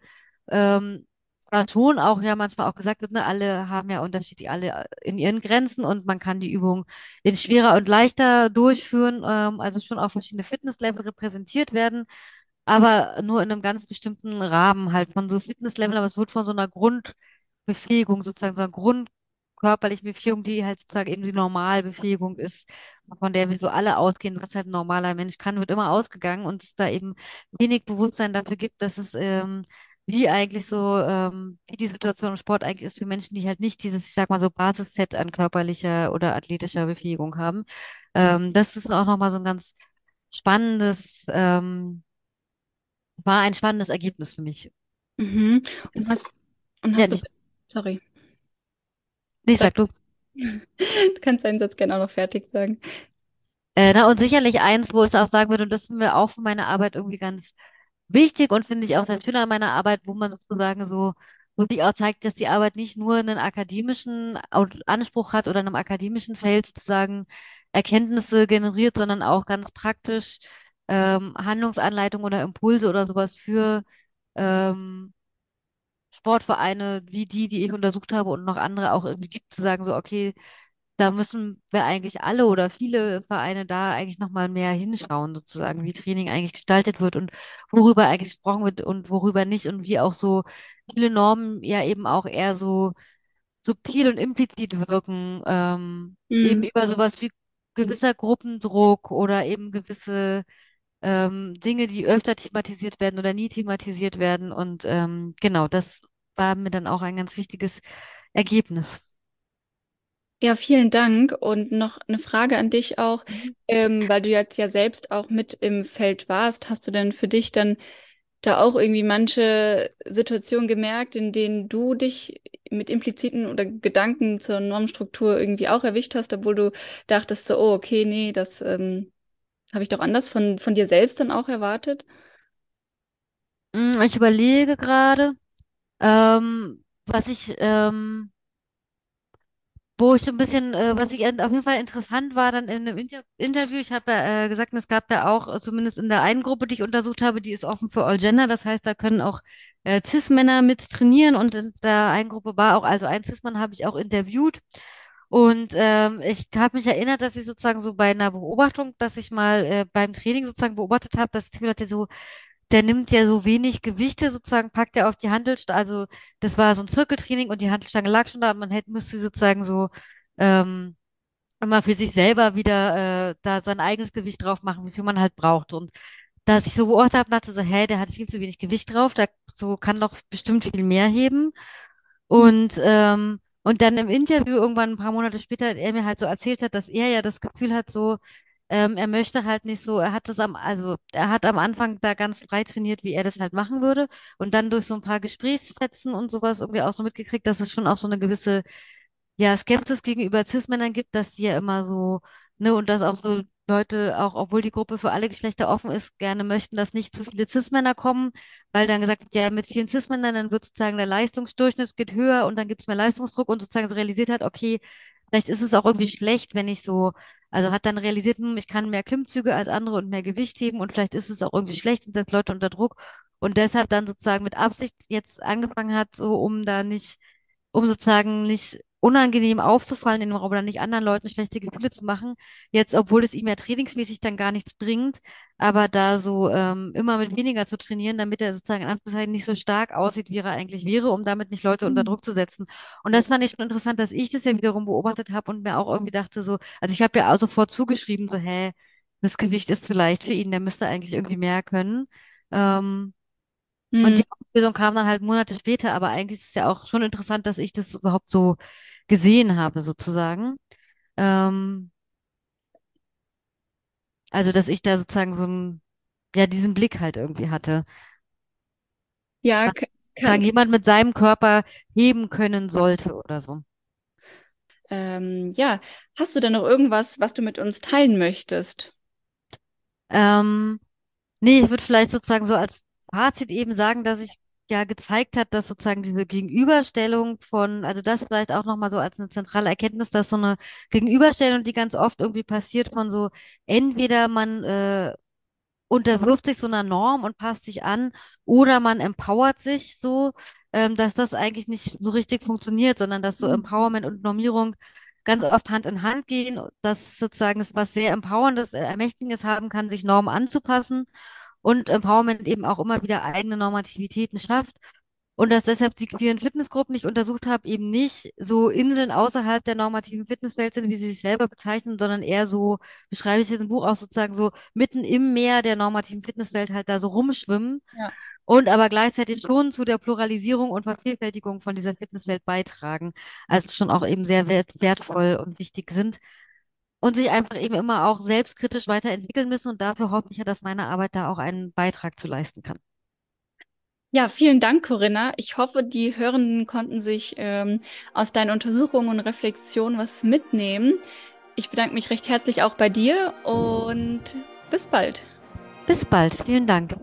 ähm, zwar schon auch ja manchmal auch gesagt wird, ne, alle haben ja unterschiedlich alle äh, in ihren Grenzen und man kann die Übung in schwerer und leichter durchführen, ähm, also schon auch verschiedene Fitnesslevel repräsentiert werden, aber nur in einem ganz bestimmten Rahmen halt von so Fitnesslevel, aber es wird von so einer Grundbefähigung, sozusagen so einer grundkörperlichen Befähigung, die halt sozusagen eben die Normalbefähigung ist, von der wir so alle ausgehen, was halt ein normaler Mensch kann, wird immer ausgegangen und es da eben wenig Bewusstsein dafür gibt, dass es ähm, wie eigentlich so, ähm, wie die Situation im Sport eigentlich ist für Menschen, die halt nicht dieses, ich sag mal so, Basisset an körperlicher oder athletischer Befähigung haben. Ähm, das ist auch nochmal so ein ganz spannendes, ähm, war ein spannendes Ergebnis für mich. Mhm. Und hast, und ja, hast du, nicht, sorry, sag, sag du. du kannst deinen Satz gerne auch noch fertig sagen. Äh, na, und sicherlich eins, wo ich auch sagen würde, und das ist mir auch für meine Arbeit irgendwie ganz wichtig und finde ich auch sehr schön an meiner Arbeit, wo man sozusagen so wirklich auch zeigt, dass die Arbeit nicht nur einen akademischen Anspruch hat oder in einem akademischen Feld sozusagen Erkenntnisse generiert, sondern auch ganz praktisch ähm, Handlungsanleitungen oder Impulse oder sowas für ähm, Sportvereine wie die, die ich untersucht habe und noch andere auch irgendwie gibt, zu sagen so, okay, da müssen wir eigentlich alle oder viele Vereine da eigentlich nochmal mehr hinschauen, sozusagen, wie Training eigentlich gestaltet wird und worüber eigentlich gesprochen wird und worüber nicht und wie auch so viele Normen ja eben auch eher so subtil und implizit wirken, ähm, eben Mhm. über sowas wie gewisser Gruppendruck oder eben gewisse ähm, Dinge, die öfter thematisiert werden oder nie thematisiert werden. Und ähm, genau, das war mir dann auch ein ganz wichtiges Ergebnis. Ja, vielen Dank. Und noch eine Frage an dich auch, Mhm. ähm, weil du jetzt ja selbst auch mit im Feld warst. Hast du denn für dich dann da auch irgendwie manche Situationen gemerkt, in denen du dich mit impliziten oder Gedanken zur Normstruktur irgendwie auch erwischt hast, obwohl du dachtest so, oh, okay, nee, das ähm, habe ich doch anders von, von dir selbst dann auch erwartet? Mm, Ich überlege gerade, ähm, was ich, ähm, wo ich so ein bisschen, äh, was ich auf jeden Fall interessant war dann in einem Inter Interview. Ich habe ja äh, gesagt, es gab ja auch, äh, zumindest in der einen Gruppe, die ich untersucht habe, die ist offen für All Gender. Das heißt, da können auch äh, Cis-Männer mit trainieren und in der einen Gruppe war auch, also ein Cis-Mann habe ich auch interviewt. Und ähm, ich habe mich erinnert, dass ich sozusagen so bei einer Beobachtung, dass ich mal äh, beim Training sozusagen beobachtet habe, dass dachte, so der nimmt ja so wenig Gewichte sozusagen, packt er auf die Hantelstange, also das war so ein Zirkeltraining und die Hantelstange lag schon da, und man hätte, müsste sozusagen so ähm, immer für sich selber wieder äh, da sein eigenes Gewicht drauf machen, wie viel man halt braucht. Und dass ich so beobachtet habe, dachte so, hä, der hat viel zu wenig Gewicht drauf, da so kann doch bestimmt viel mehr heben. Und, ähm, und dann im Interview irgendwann ein paar Monate später, er mir halt so erzählt hat, dass er ja das Gefühl hat, so, Ähm, er möchte halt nicht so, er hat das am, also er hat am Anfang da ganz frei trainiert, wie er das halt machen würde. Und dann durch so ein paar Gesprächsfetzen und sowas irgendwie auch so mitgekriegt, dass es schon auch so eine gewisse, ja, Skepsis gegenüber Cis-Männern gibt, dass die ja immer so, ne, und dass auch so Leute, auch obwohl die Gruppe für alle Geschlechter offen ist, gerne möchten, dass nicht zu viele Cis-Männer kommen, weil dann gesagt wird, ja, mit vielen Cis-Männern, dann wird sozusagen der Leistungsdurchschnitt geht höher und dann gibt es mehr Leistungsdruck und sozusagen so realisiert hat, okay, vielleicht ist es auch irgendwie schlecht, wenn ich so, also hat dann realisiert, hm, ich kann mehr Klimmzüge als andere und mehr Gewicht heben und vielleicht ist es auch irgendwie schlecht und setzt Leute unter Druck. Und deshalb dann sozusagen mit Absicht jetzt angefangen hat, so um da nicht, um sozusagen nicht unangenehm aufzufallen in dem Raum oder nicht anderen Leuten schlechte Gefühle zu machen. Jetzt, obwohl es ihm ja trainingsmäßig dann gar nichts bringt, aber da so ähm, immer mit weniger zu trainieren, damit er sozusagen in Anführungszeichen nicht so stark aussieht, wie er eigentlich wäre, um damit nicht Leute unter Mhm. Druck zu setzen. Und das fand ich schon interessant, dass ich das ja wiederum beobachtet habe und mir auch irgendwie dachte so, also ich habe ja auch sofort zugeschrieben, so, hä, das Gewicht ist zu leicht für ihn, der müsste eigentlich irgendwie mehr können. Ähm, und Mhm. die Auflösung kam dann halt Monate später, aber eigentlich ist es ja auch schon interessant, dass ich das überhaupt so gesehen habe, sozusagen. Ähm, also, dass ich da sozusagen so ein, ja, diesen Blick halt irgendwie hatte, Ja, was kann, jemand mit seinem Körper heben können sollte oder so. ähm, ja, hast du denn noch irgendwas, was du mit uns teilen möchtest? Ähm, nee, ich würde vielleicht sozusagen so als Fazit eben sagen, dass ich ja gezeigt hat, dass sozusagen diese Gegenüberstellung von, also das vielleicht auch nochmal so als eine zentrale Erkenntnis, dass so eine Gegenüberstellung, die ganz oft irgendwie passiert von so, entweder man äh, unterwirft sich so einer Norm und passt sich an oder man empowert sich so, ähm, dass das eigentlich nicht so richtig funktioniert, sondern dass so Mhm. Empowerment und Normierung ganz oft Hand in Hand gehen, dass sozusagen es was sehr Empowerndes, Ermächtigendes haben kann, sich Normen anzupassen und Empowerment eben auch immer wieder eigene Normativitäten schafft. Und dass deshalb die queeren Fitnessgruppen, die ich untersucht habe, eben nicht so Inseln außerhalb der normativen Fitnesswelt sind, wie sie sich selber bezeichnen, sondern eher so, beschreibe ich jetzt im Buch auch sozusagen so mitten im Meer der normativen Fitnesswelt halt da so rumschwimmen Ja. und aber gleichzeitig schon zu der Pluralisierung und Vervielfältigung von dieser Fitnesswelt beitragen. Also schon auch eben sehr wert, wertvoll und wichtig sind und sich einfach eben immer auch selbstkritisch weiterentwickeln müssen. Und dafür hoffe ich ja, dass meine Arbeit da auch einen Beitrag zu leisten kann. Ja, vielen Dank, Corinna. Ich hoffe, die Hörenden konnten sich ähm, aus deinen Untersuchungen und Reflexionen was mitnehmen. Ich bedanke mich recht herzlich auch bei dir und bis bald. Bis bald. Vielen Dank.